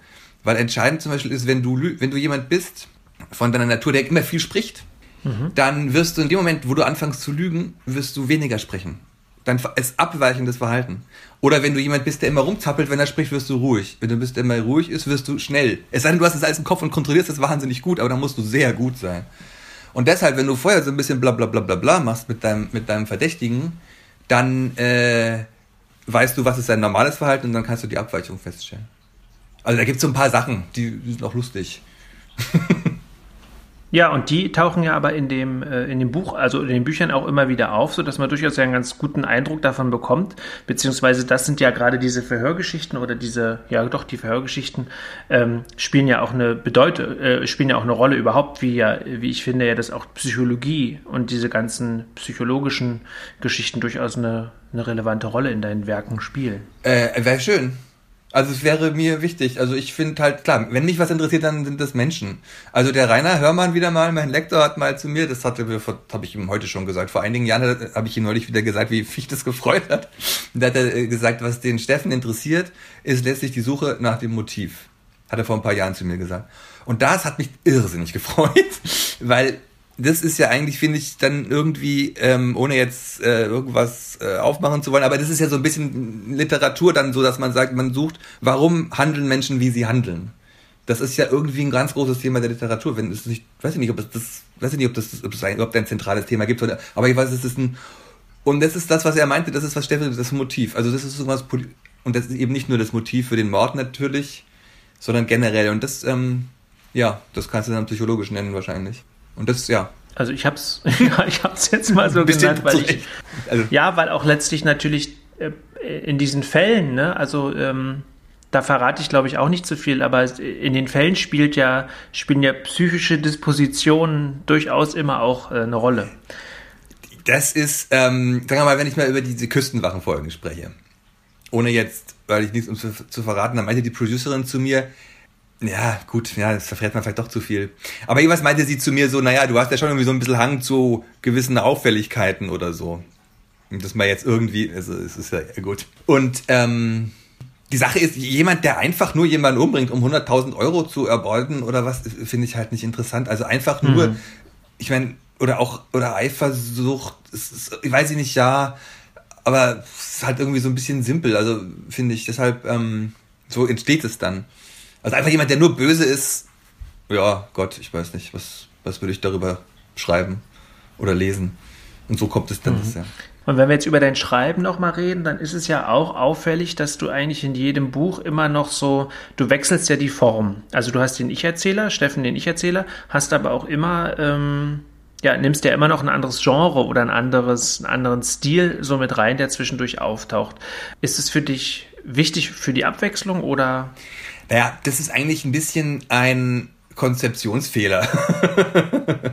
Weil entscheidend zum Beispiel ist, wenn du, wenn du jemand bist von deiner Natur, der immer viel spricht, mhm. dann wirst du in dem Moment, wo du anfängst zu lügen, wirst du weniger sprechen dann ist abweichendes Verhalten. Oder wenn du jemand bist, der immer rumzappelt, wenn er spricht, wirst du ruhig. Wenn du bist, der immer ruhig ist, wirst du schnell. Es sei denn, du hast es alles im Kopf und kontrollierst es wahnsinnig gut, aber dann musst du sehr gut sein. Und deshalb, wenn du vorher so ein bisschen bla bla bla bla bla machst mit deinem, mit deinem Verdächtigen, dann äh, weißt du, was ist sein normales Verhalten und dann kannst du die Abweichung feststellen. Also da gibt es so ein paar Sachen, die sind auch lustig. (laughs) Ja, und die tauchen ja aber in dem, äh, in dem Buch, also in den Büchern auch immer wieder auf, so dass man durchaus einen ganz guten Eindruck davon bekommt. Beziehungsweise das sind ja gerade diese Verhörgeschichten oder diese, ja doch, die Verhörgeschichten ähm, spielen ja auch eine Bedeutung, äh, spielen ja auch eine Rolle überhaupt, wie ja, wie ich finde ja, dass auch Psychologie und diese ganzen psychologischen Geschichten durchaus eine, eine relevante Rolle in deinen Werken spielen. Äh, wäre schön. Also es wäre mir wichtig. Also ich finde halt, klar, wenn mich was interessiert, dann sind das Menschen. Also der Rainer Hörmann wieder mal, mein Lektor hat mal zu mir, das hatte habe ich ihm heute schon gesagt, vor einigen Jahren habe ich ihm neulich wieder gesagt, wie (laughs) mich das gefreut hat. Da hat er äh, gesagt, was den Steffen interessiert, ist letztlich die Suche nach dem Motiv. Hat er vor ein paar Jahren zu mir gesagt. Und das hat mich irrsinnig (laughs) gefreut, weil das ist ja eigentlich, finde ich, dann irgendwie, ähm, ohne jetzt äh, irgendwas äh, aufmachen zu wollen, aber das ist ja so ein bisschen Literatur dann so, dass man sagt, man sucht, warum handeln Menschen, wie sie handeln. Das ist ja irgendwie ein ganz großes Thema der Literatur. Wenn es nicht, weiß ich nicht, ob es das, weiß ich nicht, ob das, ob es ein, überhaupt ein zentrales Thema gibt, oder, aber ich weiß, es ist ein, und das ist das, was er meinte, das ist was Steffen, das Motiv. Also das ist so was, und das ist eben nicht nur das Motiv für den Mord natürlich, sondern generell. Und das, ähm, ja, das kannst du dann psychologisch nennen wahrscheinlich. Und das, ja. Also ich hab's, (laughs) ja, ich hab's jetzt mal so genannt, weil ich, also. ja, weil auch letztlich natürlich äh, in diesen Fällen, ne, also ähm, da verrate ich glaube ich auch nicht zu viel, aber in den Fällen spielt ja, spielen ja psychische Dispositionen durchaus immer auch äh, eine Rolle. Das ist, ähm, sagen wir mal, wenn ich mal über diese Küstenwachenfolgen spreche, ohne jetzt, weil ich nichts um zu, zu verraten, dann meinte die Producerin zu mir, ja, gut, ja, das verfährt man vielleicht doch zu viel. Aber jeweils meinte sie zu mir so, naja, du hast ja schon irgendwie so ein bisschen Hang zu gewissen Auffälligkeiten oder so. Und das mal jetzt irgendwie, also es ist ja gut. Und ähm, die Sache ist, jemand, der einfach nur jemanden umbringt, um 100.000 Euro zu erbeuten oder was, finde ich halt nicht interessant. Also einfach nur, mhm. ich meine, oder auch, oder Eifersucht, ist, ich weiß nicht, ja, aber es ist halt irgendwie so ein bisschen simpel, also finde ich, deshalb, ähm, so entsteht es dann. Also einfach jemand, der nur böse ist, ja, Gott, ich weiß nicht, was, was würde ich darüber schreiben oder lesen. Und so kommt es dann. Mhm. Das, ja. Und wenn wir jetzt über dein Schreiben nochmal reden, dann ist es ja auch auffällig, dass du eigentlich in jedem Buch immer noch so, du wechselst ja die Form. Also du hast den Ich-Erzähler, Steffen den Ich-Erzähler, hast aber auch immer, ähm, ja, nimmst ja immer noch ein anderes Genre oder ein anderes, einen anderen Stil so mit rein, der zwischendurch auftaucht. Ist es für dich wichtig für die Abwechslung oder? Naja, das ist eigentlich ein bisschen ein Konzeptionsfehler.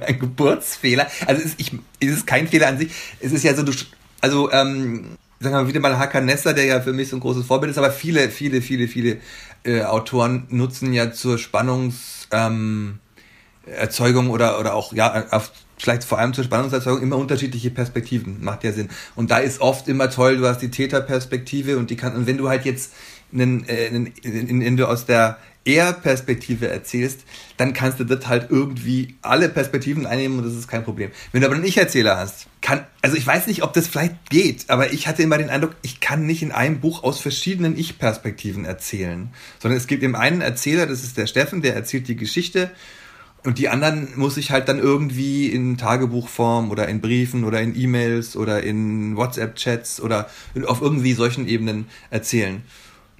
(laughs) ein Geburtsfehler. Also es ist, ich, es ist kein Fehler an sich. Es ist ja so, du, also, ähm, sagen wir wieder mal Hakan Nessa, der ja für mich so ein großes Vorbild ist, aber viele, viele, viele, viele äh, Autoren nutzen ja zur Spannungserzeugung ähm, oder, oder auch, ja, auf, vielleicht vor allem zur Spannungserzeugung immer unterschiedliche Perspektiven. Macht ja Sinn. Und da ist oft immer toll, du hast die Täterperspektive und die kann, und wenn du halt jetzt einen, äh, einen, in, in, du aus der Er-Perspektive erzählst, dann kannst du das halt irgendwie alle Perspektiven einnehmen und das ist kein Problem. Wenn du aber einen Ich-Erzähler hast, kann, also ich weiß nicht, ob das vielleicht geht, aber ich hatte immer den Eindruck, ich kann nicht in einem Buch aus verschiedenen Ich-Perspektiven erzählen, sondern es gibt eben einen Erzähler, das ist der Steffen, der erzählt die Geschichte und die anderen muss ich halt dann irgendwie in Tagebuchform oder in Briefen oder in E-Mails oder in WhatsApp-Chats oder auf irgendwie solchen Ebenen erzählen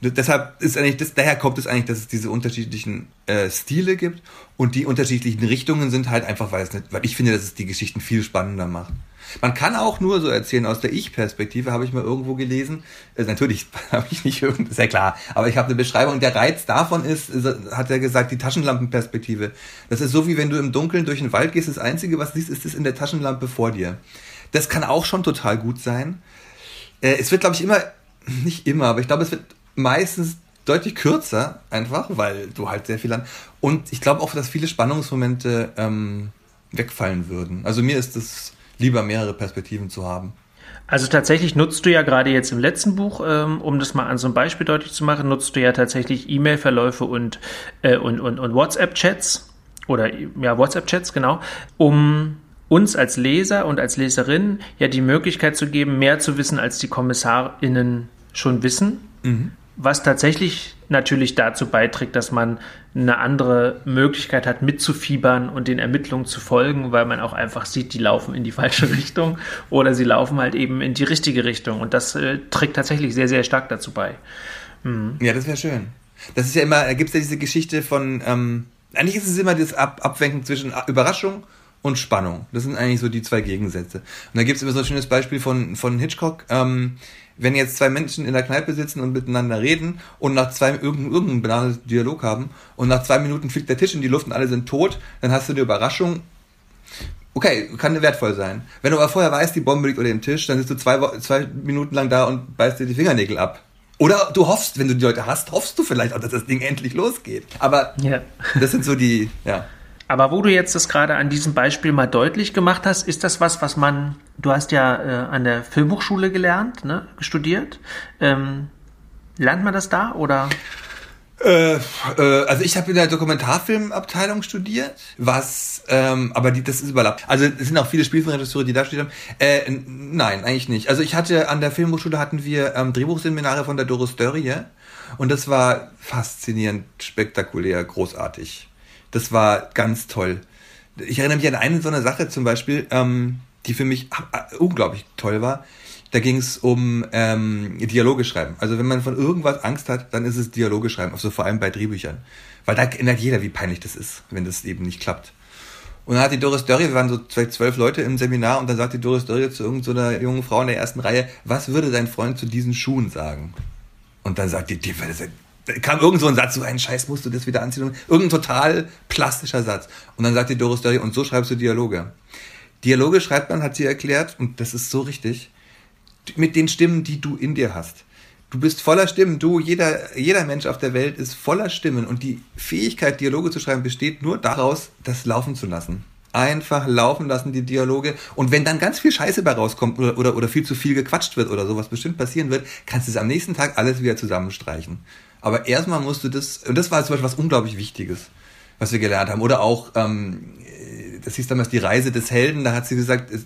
deshalb ist eigentlich, das, daher kommt es eigentlich, dass es diese unterschiedlichen äh, Stile gibt und die unterschiedlichen Richtungen sind halt einfach, weil es nicht, weil ich finde, dass es die Geschichten viel spannender macht. Man kann auch nur so erzählen, aus der Ich-Perspektive habe ich mal irgendwo gelesen. Also natürlich (laughs) habe ich nicht irgend, ist ja klar, aber ich habe eine Beschreibung. Der Reiz davon ist, ist, hat er gesagt, die Taschenlampenperspektive. Das ist so wie wenn du im Dunkeln durch den Wald gehst, das Einzige, was siehst, ist es in der Taschenlampe vor dir. Das kann auch schon total gut sein. Äh, es wird, glaube ich, immer, nicht immer, aber ich glaube, es wird meistens deutlich kürzer, einfach, weil du halt sehr viel an. Und ich glaube auch, dass viele Spannungsmomente ähm, wegfallen würden. Also mir ist es lieber, mehrere Perspektiven zu haben. Also tatsächlich nutzt du ja gerade jetzt im letzten Buch, ähm, um das mal an so einem Beispiel deutlich zu machen, nutzt du ja tatsächlich E-Mail-Verläufe und, äh, und, und, und WhatsApp-Chats oder ja, WhatsApp-Chats, genau, um uns als Leser und als Leserin ja die Möglichkeit zu geben, mehr zu wissen, als die KommissarInnen schon wissen. Mhm was tatsächlich natürlich dazu beiträgt, dass man eine andere Möglichkeit hat, mitzufiebern und den Ermittlungen zu folgen, weil man auch einfach sieht, die laufen in die falsche (laughs) Richtung oder sie laufen halt eben in die richtige Richtung. Und das äh, trägt tatsächlich sehr, sehr stark dazu bei. Mhm. Ja, das wäre schön. Das ist ja immer, da gibt es ja diese Geschichte von, ähm, eigentlich ist es immer das Ab Abwägen zwischen Überraschung und Spannung. Das sind eigentlich so die zwei Gegensätze. Und da gibt es immer so ein schönes Beispiel von, von Hitchcock. Ähm, wenn jetzt zwei Menschen in der Kneipe sitzen und miteinander reden und nach zwei irgendeinen irgendein Dialog haben und nach zwei Minuten fliegt der Tisch in die Luft und alle sind tot, dann hast du eine Überraschung. Okay, kann wertvoll sein. Wenn du aber vorher weißt, die Bombe liegt unter dem Tisch, dann sitzt du zwei, zwei Minuten lang da und beißt dir die Fingernägel ab. Oder du hoffst, wenn du die Leute hast, hoffst du vielleicht auch, dass das Ding endlich losgeht. Aber yeah. das sind so die, ja. Aber wo du jetzt das gerade an diesem Beispiel mal deutlich gemacht hast, ist das was, was man, du hast ja äh, an der Filmhochschule gelernt, ne, studiert. Ähm, lernt man das da oder? Äh, äh, also ich habe in der Dokumentarfilmabteilung studiert, was, ähm, aber die, das ist überlappt. Also es sind auch viele Spielfilmregisseure, die da studiert haben. Äh, nein, eigentlich nicht. Also ich hatte an der Filmhochschule hatten wir ähm, Drehbuchseminare von der Doris Dörrie und das war faszinierend, spektakulär, großartig. Das war ganz toll. Ich erinnere mich an eine so eine Sache zum Beispiel, ähm, die für mich äh, unglaublich toll war. Da ging es um ähm, Dialoge schreiben. Also wenn man von irgendwas Angst hat, dann ist es Dialoge schreiben. Also vor allem bei Drehbüchern. Weil da erinnert jeder, wie peinlich das ist, wenn das eben nicht klappt. Und dann hat die Doris Dörrie, wir waren so vielleicht zwölf Leute im Seminar, und dann sagt die Doris Dörrie zu irgendeiner so jungen Frau in der ersten Reihe, was würde dein Freund zu diesen Schuhen sagen? Und dann sagt die, die da kam irgend so ein Satz, so ein Scheiß musst du das wieder anziehen. Irgendein total plastischer Satz. Und dann sagt die Doris Dörrie, und so schreibst du Dialoge. Dialoge schreibt man, hat sie erklärt, und das ist so richtig, mit den Stimmen, die du in dir hast. Du bist voller Stimmen. Du, jeder, jeder Mensch auf der Welt ist voller Stimmen. Und die Fähigkeit, Dialoge zu schreiben, besteht nur daraus, das laufen zu lassen. Einfach laufen lassen, die Dialoge. Und wenn dann ganz viel Scheiße bei rauskommt oder, oder, oder viel zu viel gequatscht wird oder sowas bestimmt passieren wird, kannst du es am nächsten Tag alles wieder zusammenstreichen. Aber erstmal musst du das, und das war zum Beispiel was unglaublich Wichtiges, was wir gelernt haben. Oder auch, ähm, das hieß damals die Reise des Helden, da hat sie gesagt, es,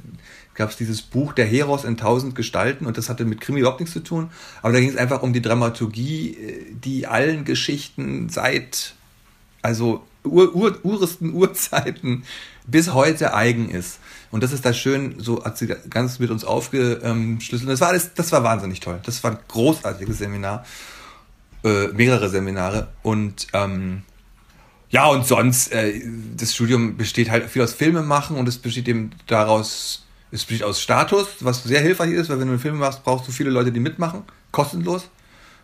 gab es dieses Buch Der Heros in tausend Gestalten und das hatte mit Krimi überhaupt nichts zu tun. Aber da ging es einfach um die Dramaturgie, äh, die allen Geschichten seit, also ur, ur, uresten Urzeiten bis heute eigen ist. Und das ist da schön, so hat sie ganz mit uns aufgeschlüsselt. Das war alles, das war wahnsinnig toll. Das war ein großartiges Seminar, äh, mehrere Seminare und ähm, ja, und sonst, äh, das Studium besteht halt viel aus Filme machen und es besteht eben daraus, es besteht aus Status, was sehr hilfreich ist, weil wenn du einen Film machst, brauchst du viele Leute, die mitmachen, kostenlos.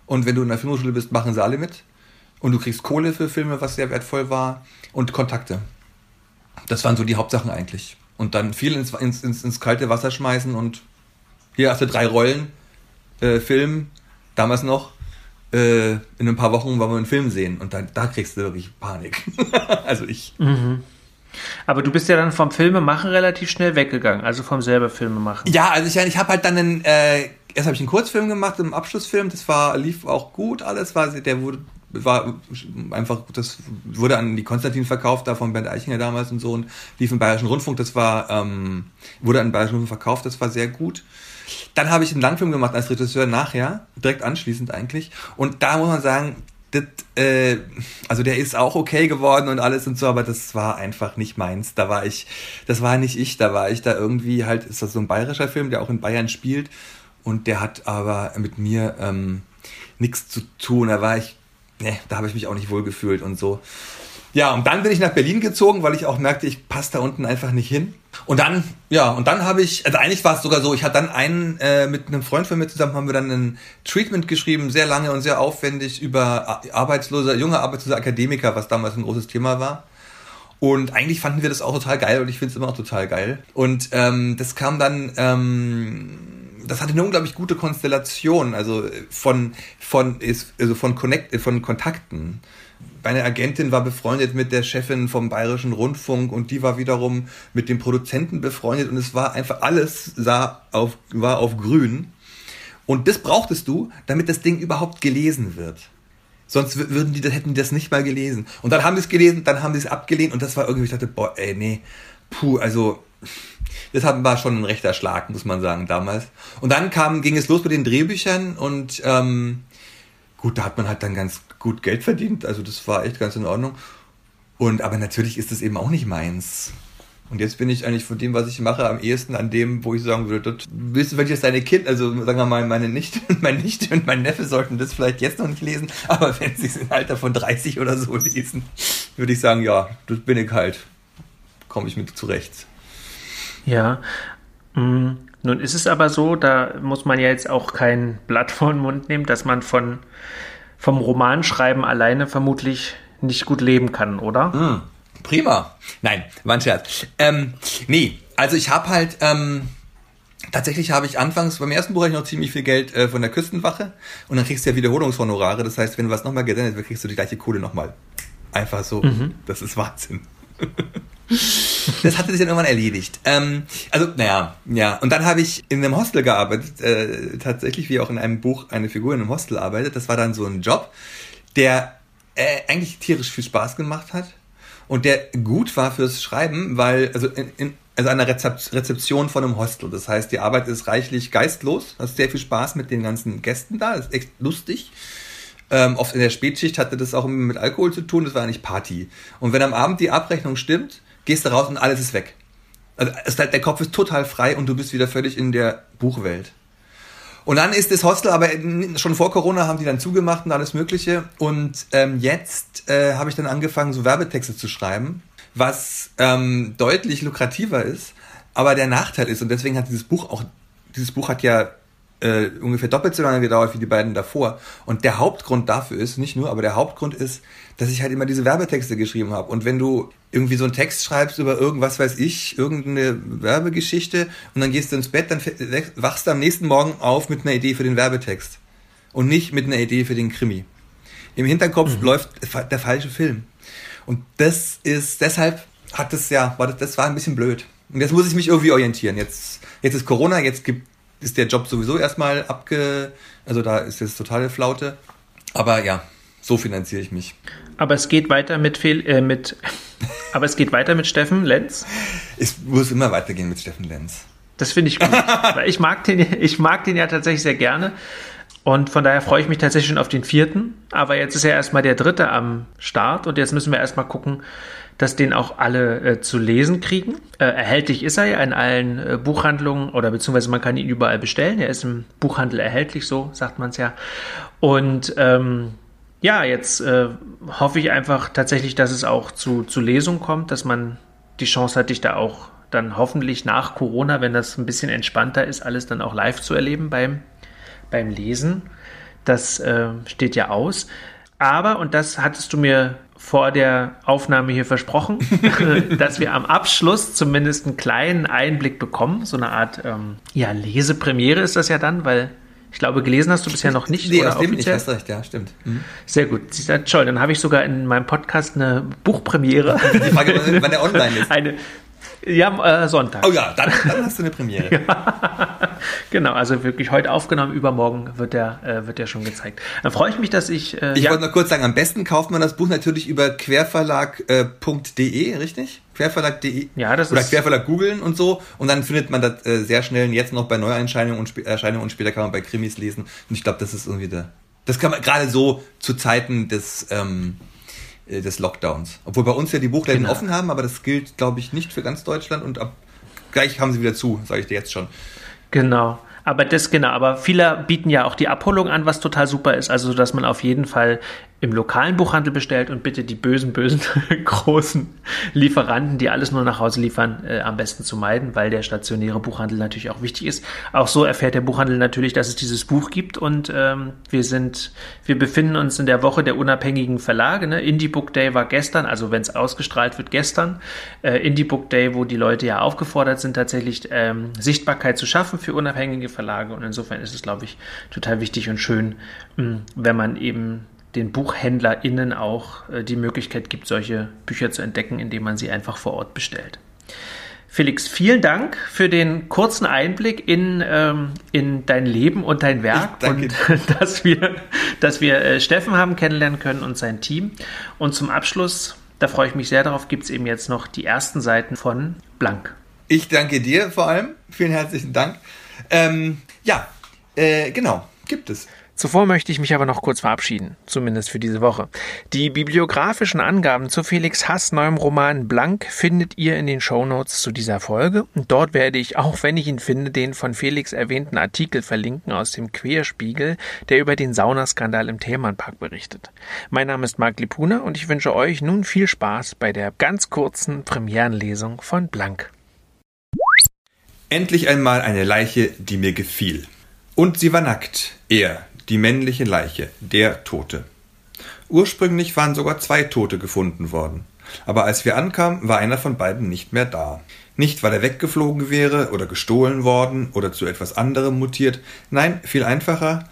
Und wenn du in der Filmhochschule bist, machen sie alle mit. Und du kriegst Kohle für Filme, was sehr wertvoll war. Und Kontakte. Das waren so die Hauptsachen eigentlich. Und dann viel ins, ins, ins, ins kalte Wasser schmeißen und hier hast du drei Rollen, äh, Film, damals noch. Äh, in ein paar Wochen wollen wir einen Film sehen. Und dann, da kriegst du wirklich Panik. (laughs) also ich. Mhm. Aber du bist ja dann vom Filmemachen relativ schnell weggegangen, also vom selber Filmemachen. Ja, also ich, ich habe halt dann einen, äh, erst habe ich einen Kurzfilm gemacht, einen Abschlussfilm, das war, lief auch gut, alles war, der wurde, war einfach, das wurde an die Konstantin verkauft, da von Bernd Eichinger damals und so und lief im Bayerischen Rundfunk, das war, ähm, wurde an den Bayerischen Rundfunk verkauft, das war sehr gut. Dann habe ich einen Langfilm gemacht als Regisseur nachher, direkt anschließend eigentlich. Und da muss man sagen, das, äh, also der ist auch okay geworden und alles und so, aber das war einfach nicht meins. Da war ich, das war nicht ich, da war ich da irgendwie halt, ist das so ein bayerischer Film, der auch in Bayern spielt und der hat aber mit mir ähm, nichts zu tun. Da war ich, ne, da habe ich mich auch nicht wohl gefühlt und so. Ja, und dann bin ich nach Berlin gezogen, weil ich auch merkte, ich passe da unten einfach nicht hin. Und dann, ja, und dann habe ich, also eigentlich war es sogar so, ich hatte dann einen, äh, mit einem Freund von mir zusammen, haben wir dann ein Treatment geschrieben, sehr lange und sehr aufwendig über arbeitslose, junge arbeitslose Akademiker, was damals ein großes Thema war. Und eigentlich fanden wir das auch total geil und ich finde es immer noch total geil. Und ähm, das kam dann, ähm, das hatte eine unglaublich gute Konstellation, also von, von, also von, Connect, von Kontakten meine Agentin war befreundet mit der Chefin vom Bayerischen Rundfunk und die war wiederum mit dem Produzenten befreundet und es war einfach alles sah auf, war auf grün. Und das brauchtest du, damit das Ding überhaupt gelesen wird. Sonst würden die, hätten die das nicht mal gelesen. Und dann haben sie es gelesen, dann haben sie es abgelehnt und das war irgendwie, ich dachte, boah, ey, nee, puh, also, das war schon ein rechter Schlag, muss man sagen, damals. Und dann kam, ging es los mit den Drehbüchern und ähm, gut, da hat man halt dann ganz gut Geld verdient. Also das war echt ganz in Ordnung. Und aber natürlich ist das eben auch nicht meins. Und jetzt bin ich eigentlich von dem, was ich mache, am ehesten an dem, wo ich sagen würde, das, du, wenn ich jetzt deine Kind, also sagen wir mal, meine Nichte, (laughs) meine Nichte und mein Neffe sollten das vielleicht jetzt noch nicht lesen, aber wenn sie es im Alter von 30 oder so lesen, würde ich sagen, ja, das bin ich halt. Komme ich mit zurecht. Ja. Mm, nun ist es aber so, da muss man ja jetzt auch kein Blatt vor den Mund nehmen, dass man von vom Romanschreiben alleine vermutlich nicht gut leben kann, oder? Mm, prima. Nein, war ein Scherz. Ähm, nee, also ich habe halt, ähm, tatsächlich habe ich anfangs, beim ersten Buch habe ich noch ziemlich viel Geld äh, von der Küstenwache und dann kriegst du ja Wiederholungshonorare. Das heißt, wenn du was nochmal gesendet wird, kriegst du die gleiche Kohle nochmal. Einfach so. Mhm. Das ist Wahnsinn. (laughs) (laughs) das hatte sich dann irgendwann erledigt. Ähm, also, naja, ja. Und dann habe ich in einem Hostel gearbeitet, äh, tatsächlich wie auch in einem Buch eine Figur in einem Hostel arbeitet. Das war dann so ein Job, der äh, eigentlich tierisch viel Spaß gemacht hat und der gut war fürs Schreiben, weil, also in, in also einer Rezeption von einem Hostel. Das heißt, die Arbeit ist reichlich geistlos, hast sehr viel Spaß mit den ganzen Gästen da, ist echt lustig. Ähm, oft in der Spätschicht hatte das auch mit Alkohol zu tun, das war eigentlich Party. Und wenn am Abend die Abrechnung stimmt, gehst du raus und alles ist weg. Also halt, der Kopf ist total frei und du bist wieder völlig in der Buchwelt. Und dann ist das Hostel, aber schon vor Corona haben die dann zugemacht und alles Mögliche. Und ähm, jetzt äh, habe ich dann angefangen, so Werbetexte zu schreiben, was ähm, deutlich lukrativer ist. Aber der Nachteil ist, und deswegen hat dieses Buch auch, dieses Buch hat ja äh, ungefähr doppelt so lange gedauert wie die beiden davor. Und der Hauptgrund dafür ist, nicht nur, aber der Hauptgrund ist, dass ich halt immer diese Werbetexte geschrieben habe. Und wenn du irgendwie so einen Text schreibst über irgendwas weiß ich, irgendeine Werbegeschichte und dann gehst du ins Bett, dann wachst du am nächsten Morgen auf mit einer Idee für den Werbetext und nicht mit einer Idee für den Krimi. Im Hinterkopf mhm. läuft der falsche Film. Und das ist, deshalb hat das ja, war das, das war ein bisschen blöd. Und jetzt muss ich mich irgendwie orientieren. Jetzt, jetzt ist Corona, jetzt gibt ist der Job sowieso erstmal abge... Also da ist jetzt totale Flaute. Aber ja, so finanziere ich mich. Aber es geht weiter mit Fehl, äh, mit (laughs) aber es geht weiter mit Steffen Lenz. Es muss immer weitergehen mit Steffen Lenz. Das finde ich gut. (laughs) weil ich mag den, ich mag den ja tatsächlich sehr gerne. Und von daher freue ich mich tatsächlich schon auf den vierten. Aber jetzt ist ja erstmal der dritte am Start und jetzt müssen wir erstmal gucken, dass den auch alle äh, zu lesen kriegen. Äh, erhältlich ist er ja in allen äh, Buchhandlungen oder beziehungsweise man kann ihn überall bestellen. Er ist im Buchhandel erhältlich, so sagt man es ja. Und ähm, ja, jetzt äh, hoffe ich einfach tatsächlich, dass es auch zu, zu Lesungen kommt, dass man die Chance hat, dich da auch dann hoffentlich nach Corona, wenn das ein bisschen entspannter ist, alles dann auch live zu erleben beim, beim Lesen. Das äh, steht ja aus. Aber, und das hattest du mir vor der Aufnahme hier versprochen, (laughs) dass wir am Abschluss zumindest einen kleinen Einblick bekommen. So eine Art ähm, ja, Lesepremiere ist das ja dann, weil ich glaube, gelesen hast du bisher noch nicht. (laughs) Nee, oder stimmt nicht, hast recht, ja, stimmt. Mhm. Sehr gut. Sie sagt, toll, dann habe ich sogar in meinem Podcast eine Buchpremiere. Die Frage, wann der (laughs) online ist. Eine, ja, äh, Sonntag. Oh ja, dann, dann hast du eine Premiere. (laughs) ja. Genau, also wirklich heute aufgenommen, übermorgen wird der, äh, wird der schon gezeigt. Dann freue ich mich, dass ich. Äh, ich ja. wollte noch kurz sagen, am besten kauft man das Buch natürlich über querverlag.de, äh, richtig? Querverlag.de. Ja, das Oder ist. Querverlag googeln und so. Und dann findet man das äh, sehr schnell jetzt noch bei Neuerscheinungen und, Erscheinungen und später kann man bei Krimis lesen. Und ich glaube, das ist irgendwie der. Das kann man gerade so zu Zeiten des. Ähm, äh, des Lockdowns. Obwohl bei uns ja die Buchläden genau. offen haben, aber das gilt, glaube ich, nicht für ganz Deutschland und ab gleich haben sie wieder zu, sage ich dir jetzt schon. Genau. Aber das genau, aber viele bieten ja auch die Abholung an, was total super ist, also dass man auf jeden Fall im lokalen Buchhandel bestellt und bitte die bösen, bösen (laughs) großen Lieferanten, die alles nur nach Hause liefern, äh, am besten zu meiden, weil der stationäre Buchhandel natürlich auch wichtig ist. Auch so erfährt der Buchhandel natürlich, dass es dieses Buch gibt und ähm, wir sind, wir befinden uns in der Woche der unabhängigen Verlage. Ne? Indie Book Day war gestern, also wenn es ausgestrahlt wird, gestern. Äh, Indie Book Day, wo die Leute ja aufgefordert sind, tatsächlich ähm, Sichtbarkeit zu schaffen für unabhängige Verlage und insofern ist es, glaube ich, total wichtig und schön, mh, mm, wenn man eben den BuchhändlerInnen auch äh, die Möglichkeit gibt, solche Bücher zu entdecken, indem man sie einfach vor Ort bestellt. Felix, vielen Dank für den kurzen Einblick in, ähm, in dein Leben und dein Werk und (laughs) dass wir, dass wir äh, Steffen haben kennenlernen können und sein Team. Und zum Abschluss, da freue ich mich sehr darauf, gibt es eben jetzt noch die ersten Seiten von Blank. Ich danke dir vor allem. Vielen herzlichen Dank. Ähm, ja, äh, genau, gibt es. Zuvor möchte ich mich aber noch kurz verabschieden, zumindest für diese Woche. Die bibliografischen Angaben zu Felix Hass neuem Roman Blank findet ihr in den Shownotes zu dieser Folge und dort werde ich, auch wenn ich ihn finde, den von Felix erwähnten Artikel verlinken aus dem Querspiegel, der über den Saunaskandal im Thälmannpark berichtet. Mein Name ist Marc Lipuna und ich wünsche euch nun viel Spaß bei der ganz kurzen Premierenlesung von Blank. Endlich einmal eine Leiche, die mir gefiel. Und sie war nackt, er, die männliche Leiche, der Tote. Ursprünglich waren sogar zwei Tote gefunden worden. Aber als wir ankamen, war einer von beiden nicht mehr da. Nicht, weil er weggeflogen wäre oder gestohlen worden oder zu etwas anderem mutiert. Nein, viel einfacher.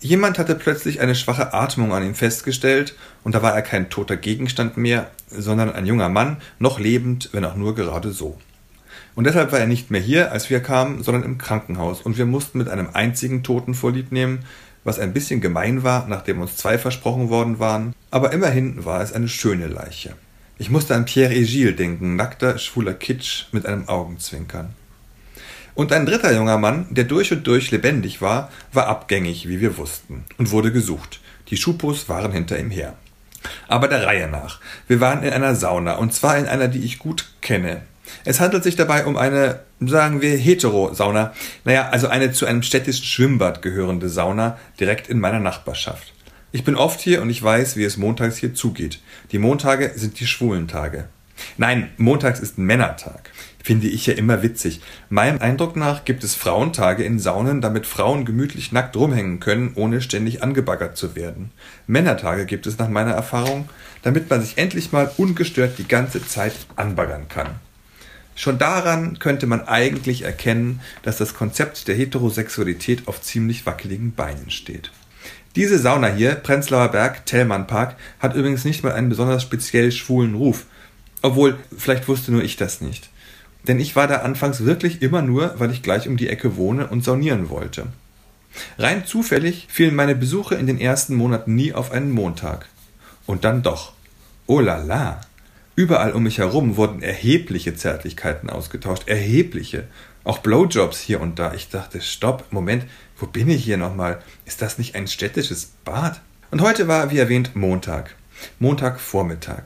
Jemand hatte plötzlich eine schwache Atmung an ihm festgestellt, und da war er kein toter Gegenstand mehr, sondern ein junger Mann, noch lebend, wenn auch nur gerade so. Und deshalb war er nicht mehr hier, als wir kamen, sondern im Krankenhaus, und wir mussten mit einem einzigen Toten vorlieb nehmen, was ein bisschen gemein war, nachdem uns zwei versprochen worden waren, aber immerhin war es eine schöne Leiche. Ich musste an Pierre Egile denken, nackter, schwuler Kitsch mit einem Augenzwinkern. Und ein dritter junger Mann, der durch und durch lebendig war, war abgängig, wie wir wussten, und wurde gesucht. Die Schupos waren hinter ihm her. Aber der Reihe nach. Wir waren in einer Sauna, und zwar in einer, die ich gut kenne. Es handelt sich dabei um eine, sagen wir, Hetero-Sauna. Naja, also eine zu einem städtischen Schwimmbad gehörende Sauna direkt in meiner Nachbarschaft. Ich bin oft hier und ich weiß, wie es montags hier zugeht. Die Montage sind die schwulen Tage. Nein, montags ist Männertag. Finde ich ja immer witzig. Meinem Eindruck nach gibt es Frauentage in Saunen, damit Frauen gemütlich nackt rumhängen können, ohne ständig angebaggert zu werden. Männertage gibt es nach meiner Erfahrung, damit man sich endlich mal ungestört die ganze Zeit anbaggern kann. Schon daran könnte man eigentlich erkennen, dass das Konzept der Heterosexualität auf ziemlich wackeligen Beinen steht. Diese Sauna hier, Prenzlauer Berg, Tellmann Park, hat übrigens nicht mal einen besonders speziell schwulen Ruf. Obwohl, vielleicht wusste nur ich das nicht. Denn ich war da anfangs wirklich immer nur, weil ich gleich um die Ecke wohne und saunieren wollte. Rein zufällig fielen meine Besuche in den ersten Monaten nie auf einen Montag. Und dann doch. Oh la la! Überall um mich herum wurden erhebliche Zärtlichkeiten ausgetauscht. Erhebliche. Auch Blowjobs hier und da. Ich dachte, stopp, Moment, wo bin ich hier nochmal? Ist das nicht ein städtisches Bad? Und heute war, wie erwähnt, Montag. Montagvormittag.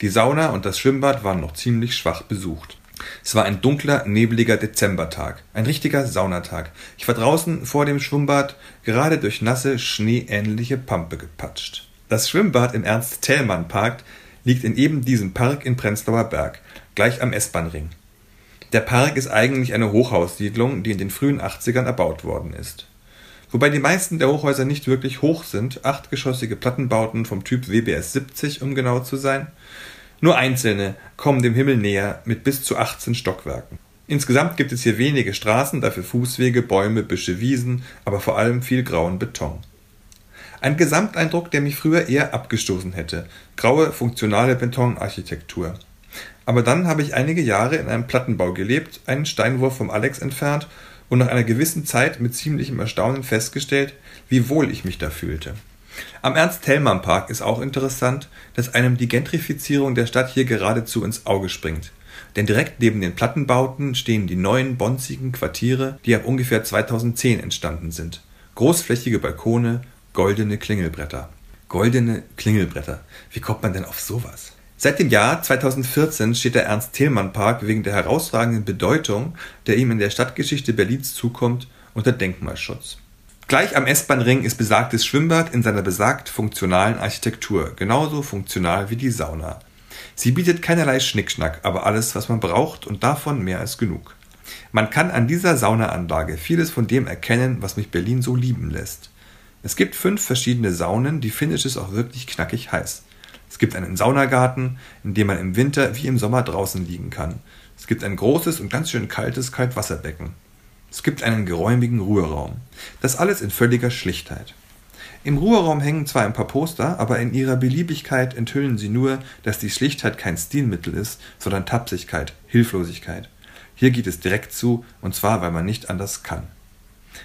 Die Sauna und das Schwimmbad waren noch ziemlich schwach besucht. Es war ein dunkler, nebeliger Dezembertag, ein richtiger Saunatag. Ich war draußen vor dem Schwimmbad, gerade durch nasse, schneeähnliche Pampe gepatscht. Das Schwimmbad im Ernst-Thälmann-Park liegt in eben diesem Park in Prenzlauer Berg, gleich am S-Bahn-Ring. Der Park ist eigentlich eine Hochhaussiedlung, die in den frühen 80ern erbaut worden ist. Wobei die meisten der Hochhäuser nicht wirklich hoch sind, achtgeschossige Plattenbauten vom Typ WBS 70, um genau zu sein, nur einzelne kommen dem Himmel näher mit bis zu 18 Stockwerken. Insgesamt gibt es hier wenige Straßen, dafür Fußwege, Bäume, Büsche, Wiesen, aber vor allem viel grauen Beton. Ein Gesamteindruck, der mich früher eher abgestoßen hätte. Graue, funktionale Betonarchitektur. Aber dann habe ich einige Jahre in einem Plattenbau gelebt, einen Steinwurf vom Alex entfernt und nach einer gewissen Zeit mit ziemlichem Erstaunen festgestellt, wie wohl ich mich da fühlte. Am Ernst-Thälmann-Park ist auch interessant, dass einem die Gentrifizierung der Stadt hier geradezu ins Auge springt. Denn direkt neben den Plattenbauten stehen die neuen, bonzigen Quartiere, die ab ungefähr 2010 entstanden sind. Großflächige Balkone, goldene Klingelbretter. Goldene Klingelbretter. Wie kommt man denn auf sowas? Seit dem Jahr 2014 steht der Ernst-Thälmann-Park wegen der herausragenden Bedeutung, der ihm in der Stadtgeschichte Berlins zukommt, unter Denkmalschutz. Gleich am S-Bahn-Ring ist besagtes Schwimmbad in seiner besagt funktionalen Architektur, genauso funktional wie die Sauna. Sie bietet keinerlei Schnickschnack, aber alles, was man braucht und davon mehr als genug. Man kann an dieser Saunaanlage vieles von dem erkennen, was mich Berlin so lieben lässt. Es gibt fünf verschiedene Saunen, die Finishes auch wirklich knackig heiß. Es gibt einen Saunagarten, in dem man im Winter wie im Sommer draußen liegen kann. Es gibt ein großes und ganz schön kaltes Kaltwasserbecken. Es gibt einen geräumigen Ruheraum. Das alles in völliger Schlichtheit. Im Ruheraum hängen zwar ein paar Poster, aber in ihrer Beliebigkeit enthüllen sie nur, dass die Schlichtheit kein Stilmittel ist, sondern Tapsigkeit, Hilflosigkeit. Hier geht es direkt zu, und zwar, weil man nicht anders kann.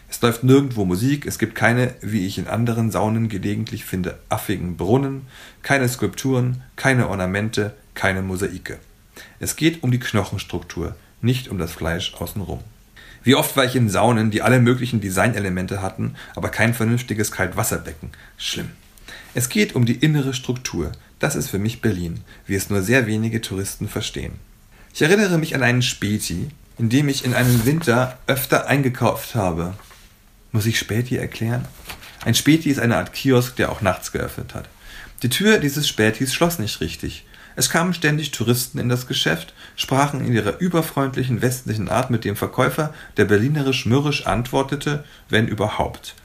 Es läuft nirgendwo Musik, es gibt keine, wie ich in anderen Saunen gelegentlich finde, affigen Brunnen, keine Skulpturen, keine Ornamente, keine Mosaike. Es geht um die Knochenstruktur, nicht um das Fleisch außenrum. Wie oft war ich in Saunen, die alle möglichen Designelemente hatten, aber kein vernünftiges Kaltwasserbecken. Schlimm. Es geht um die innere Struktur. Das ist für mich Berlin, wie es nur sehr wenige Touristen verstehen. Ich erinnere mich an einen Späti, in dem ich in einem Winter öfter eingekauft habe. Muss ich Späti erklären? Ein Späti ist eine Art Kiosk, der auch nachts geöffnet hat. Die Tür dieses Spätis schloss nicht richtig. Es kamen ständig Touristen in das Geschäft, sprachen in ihrer überfreundlichen westlichen Art mit dem Verkäufer, der berlinerisch mürrisch antwortete, wenn überhaupt.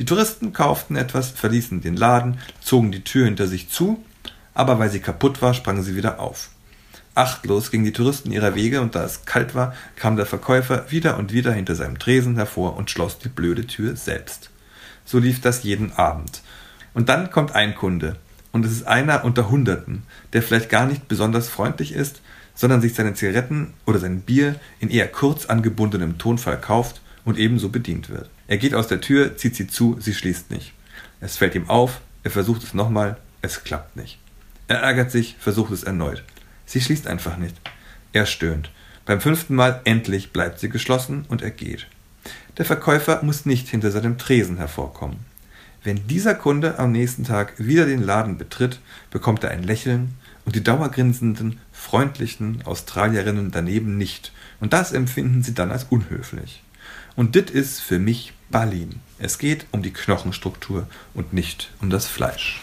Die Touristen kauften etwas, verließen den Laden, zogen die Tür hinter sich zu, aber weil sie kaputt war, sprangen sie wieder auf. Achtlos gingen die Touristen ihrer Wege, und da es kalt war, kam der Verkäufer wieder und wieder hinter seinem Tresen hervor und schloss die blöde Tür selbst. So lief das jeden Abend. Und dann kommt ein Kunde, und es ist einer unter Hunderten, der vielleicht gar nicht besonders freundlich ist, sondern sich seine Zigaretten oder sein Bier in eher kurz angebundenem Tonfall kauft und ebenso bedient wird. Er geht aus der Tür, zieht sie zu, sie schließt nicht. Es fällt ihm auf, er versucht es nochmal, es klappt nicht. Er ärgert sich, versucht es erneut. Sie schließt einfach nicht. Er stöhnt. Beim fünften Mal endlich bleibt sie geschlossen und er geht. Der Verkäufer muss nicht hinter seinem Tresen hervorkommen. Wenn dieser Kunde am nächsten Tag wieder den Laden betritt, bekommt er ein Lächeln und die dauergrinsenden, freundlichen Australierinnen daneben nicht. Und das empfinden sie dann als unhöflich. Und dit ist für mich Berlin. Es geht um die Knochenstruktur und nicht um das Fleisch.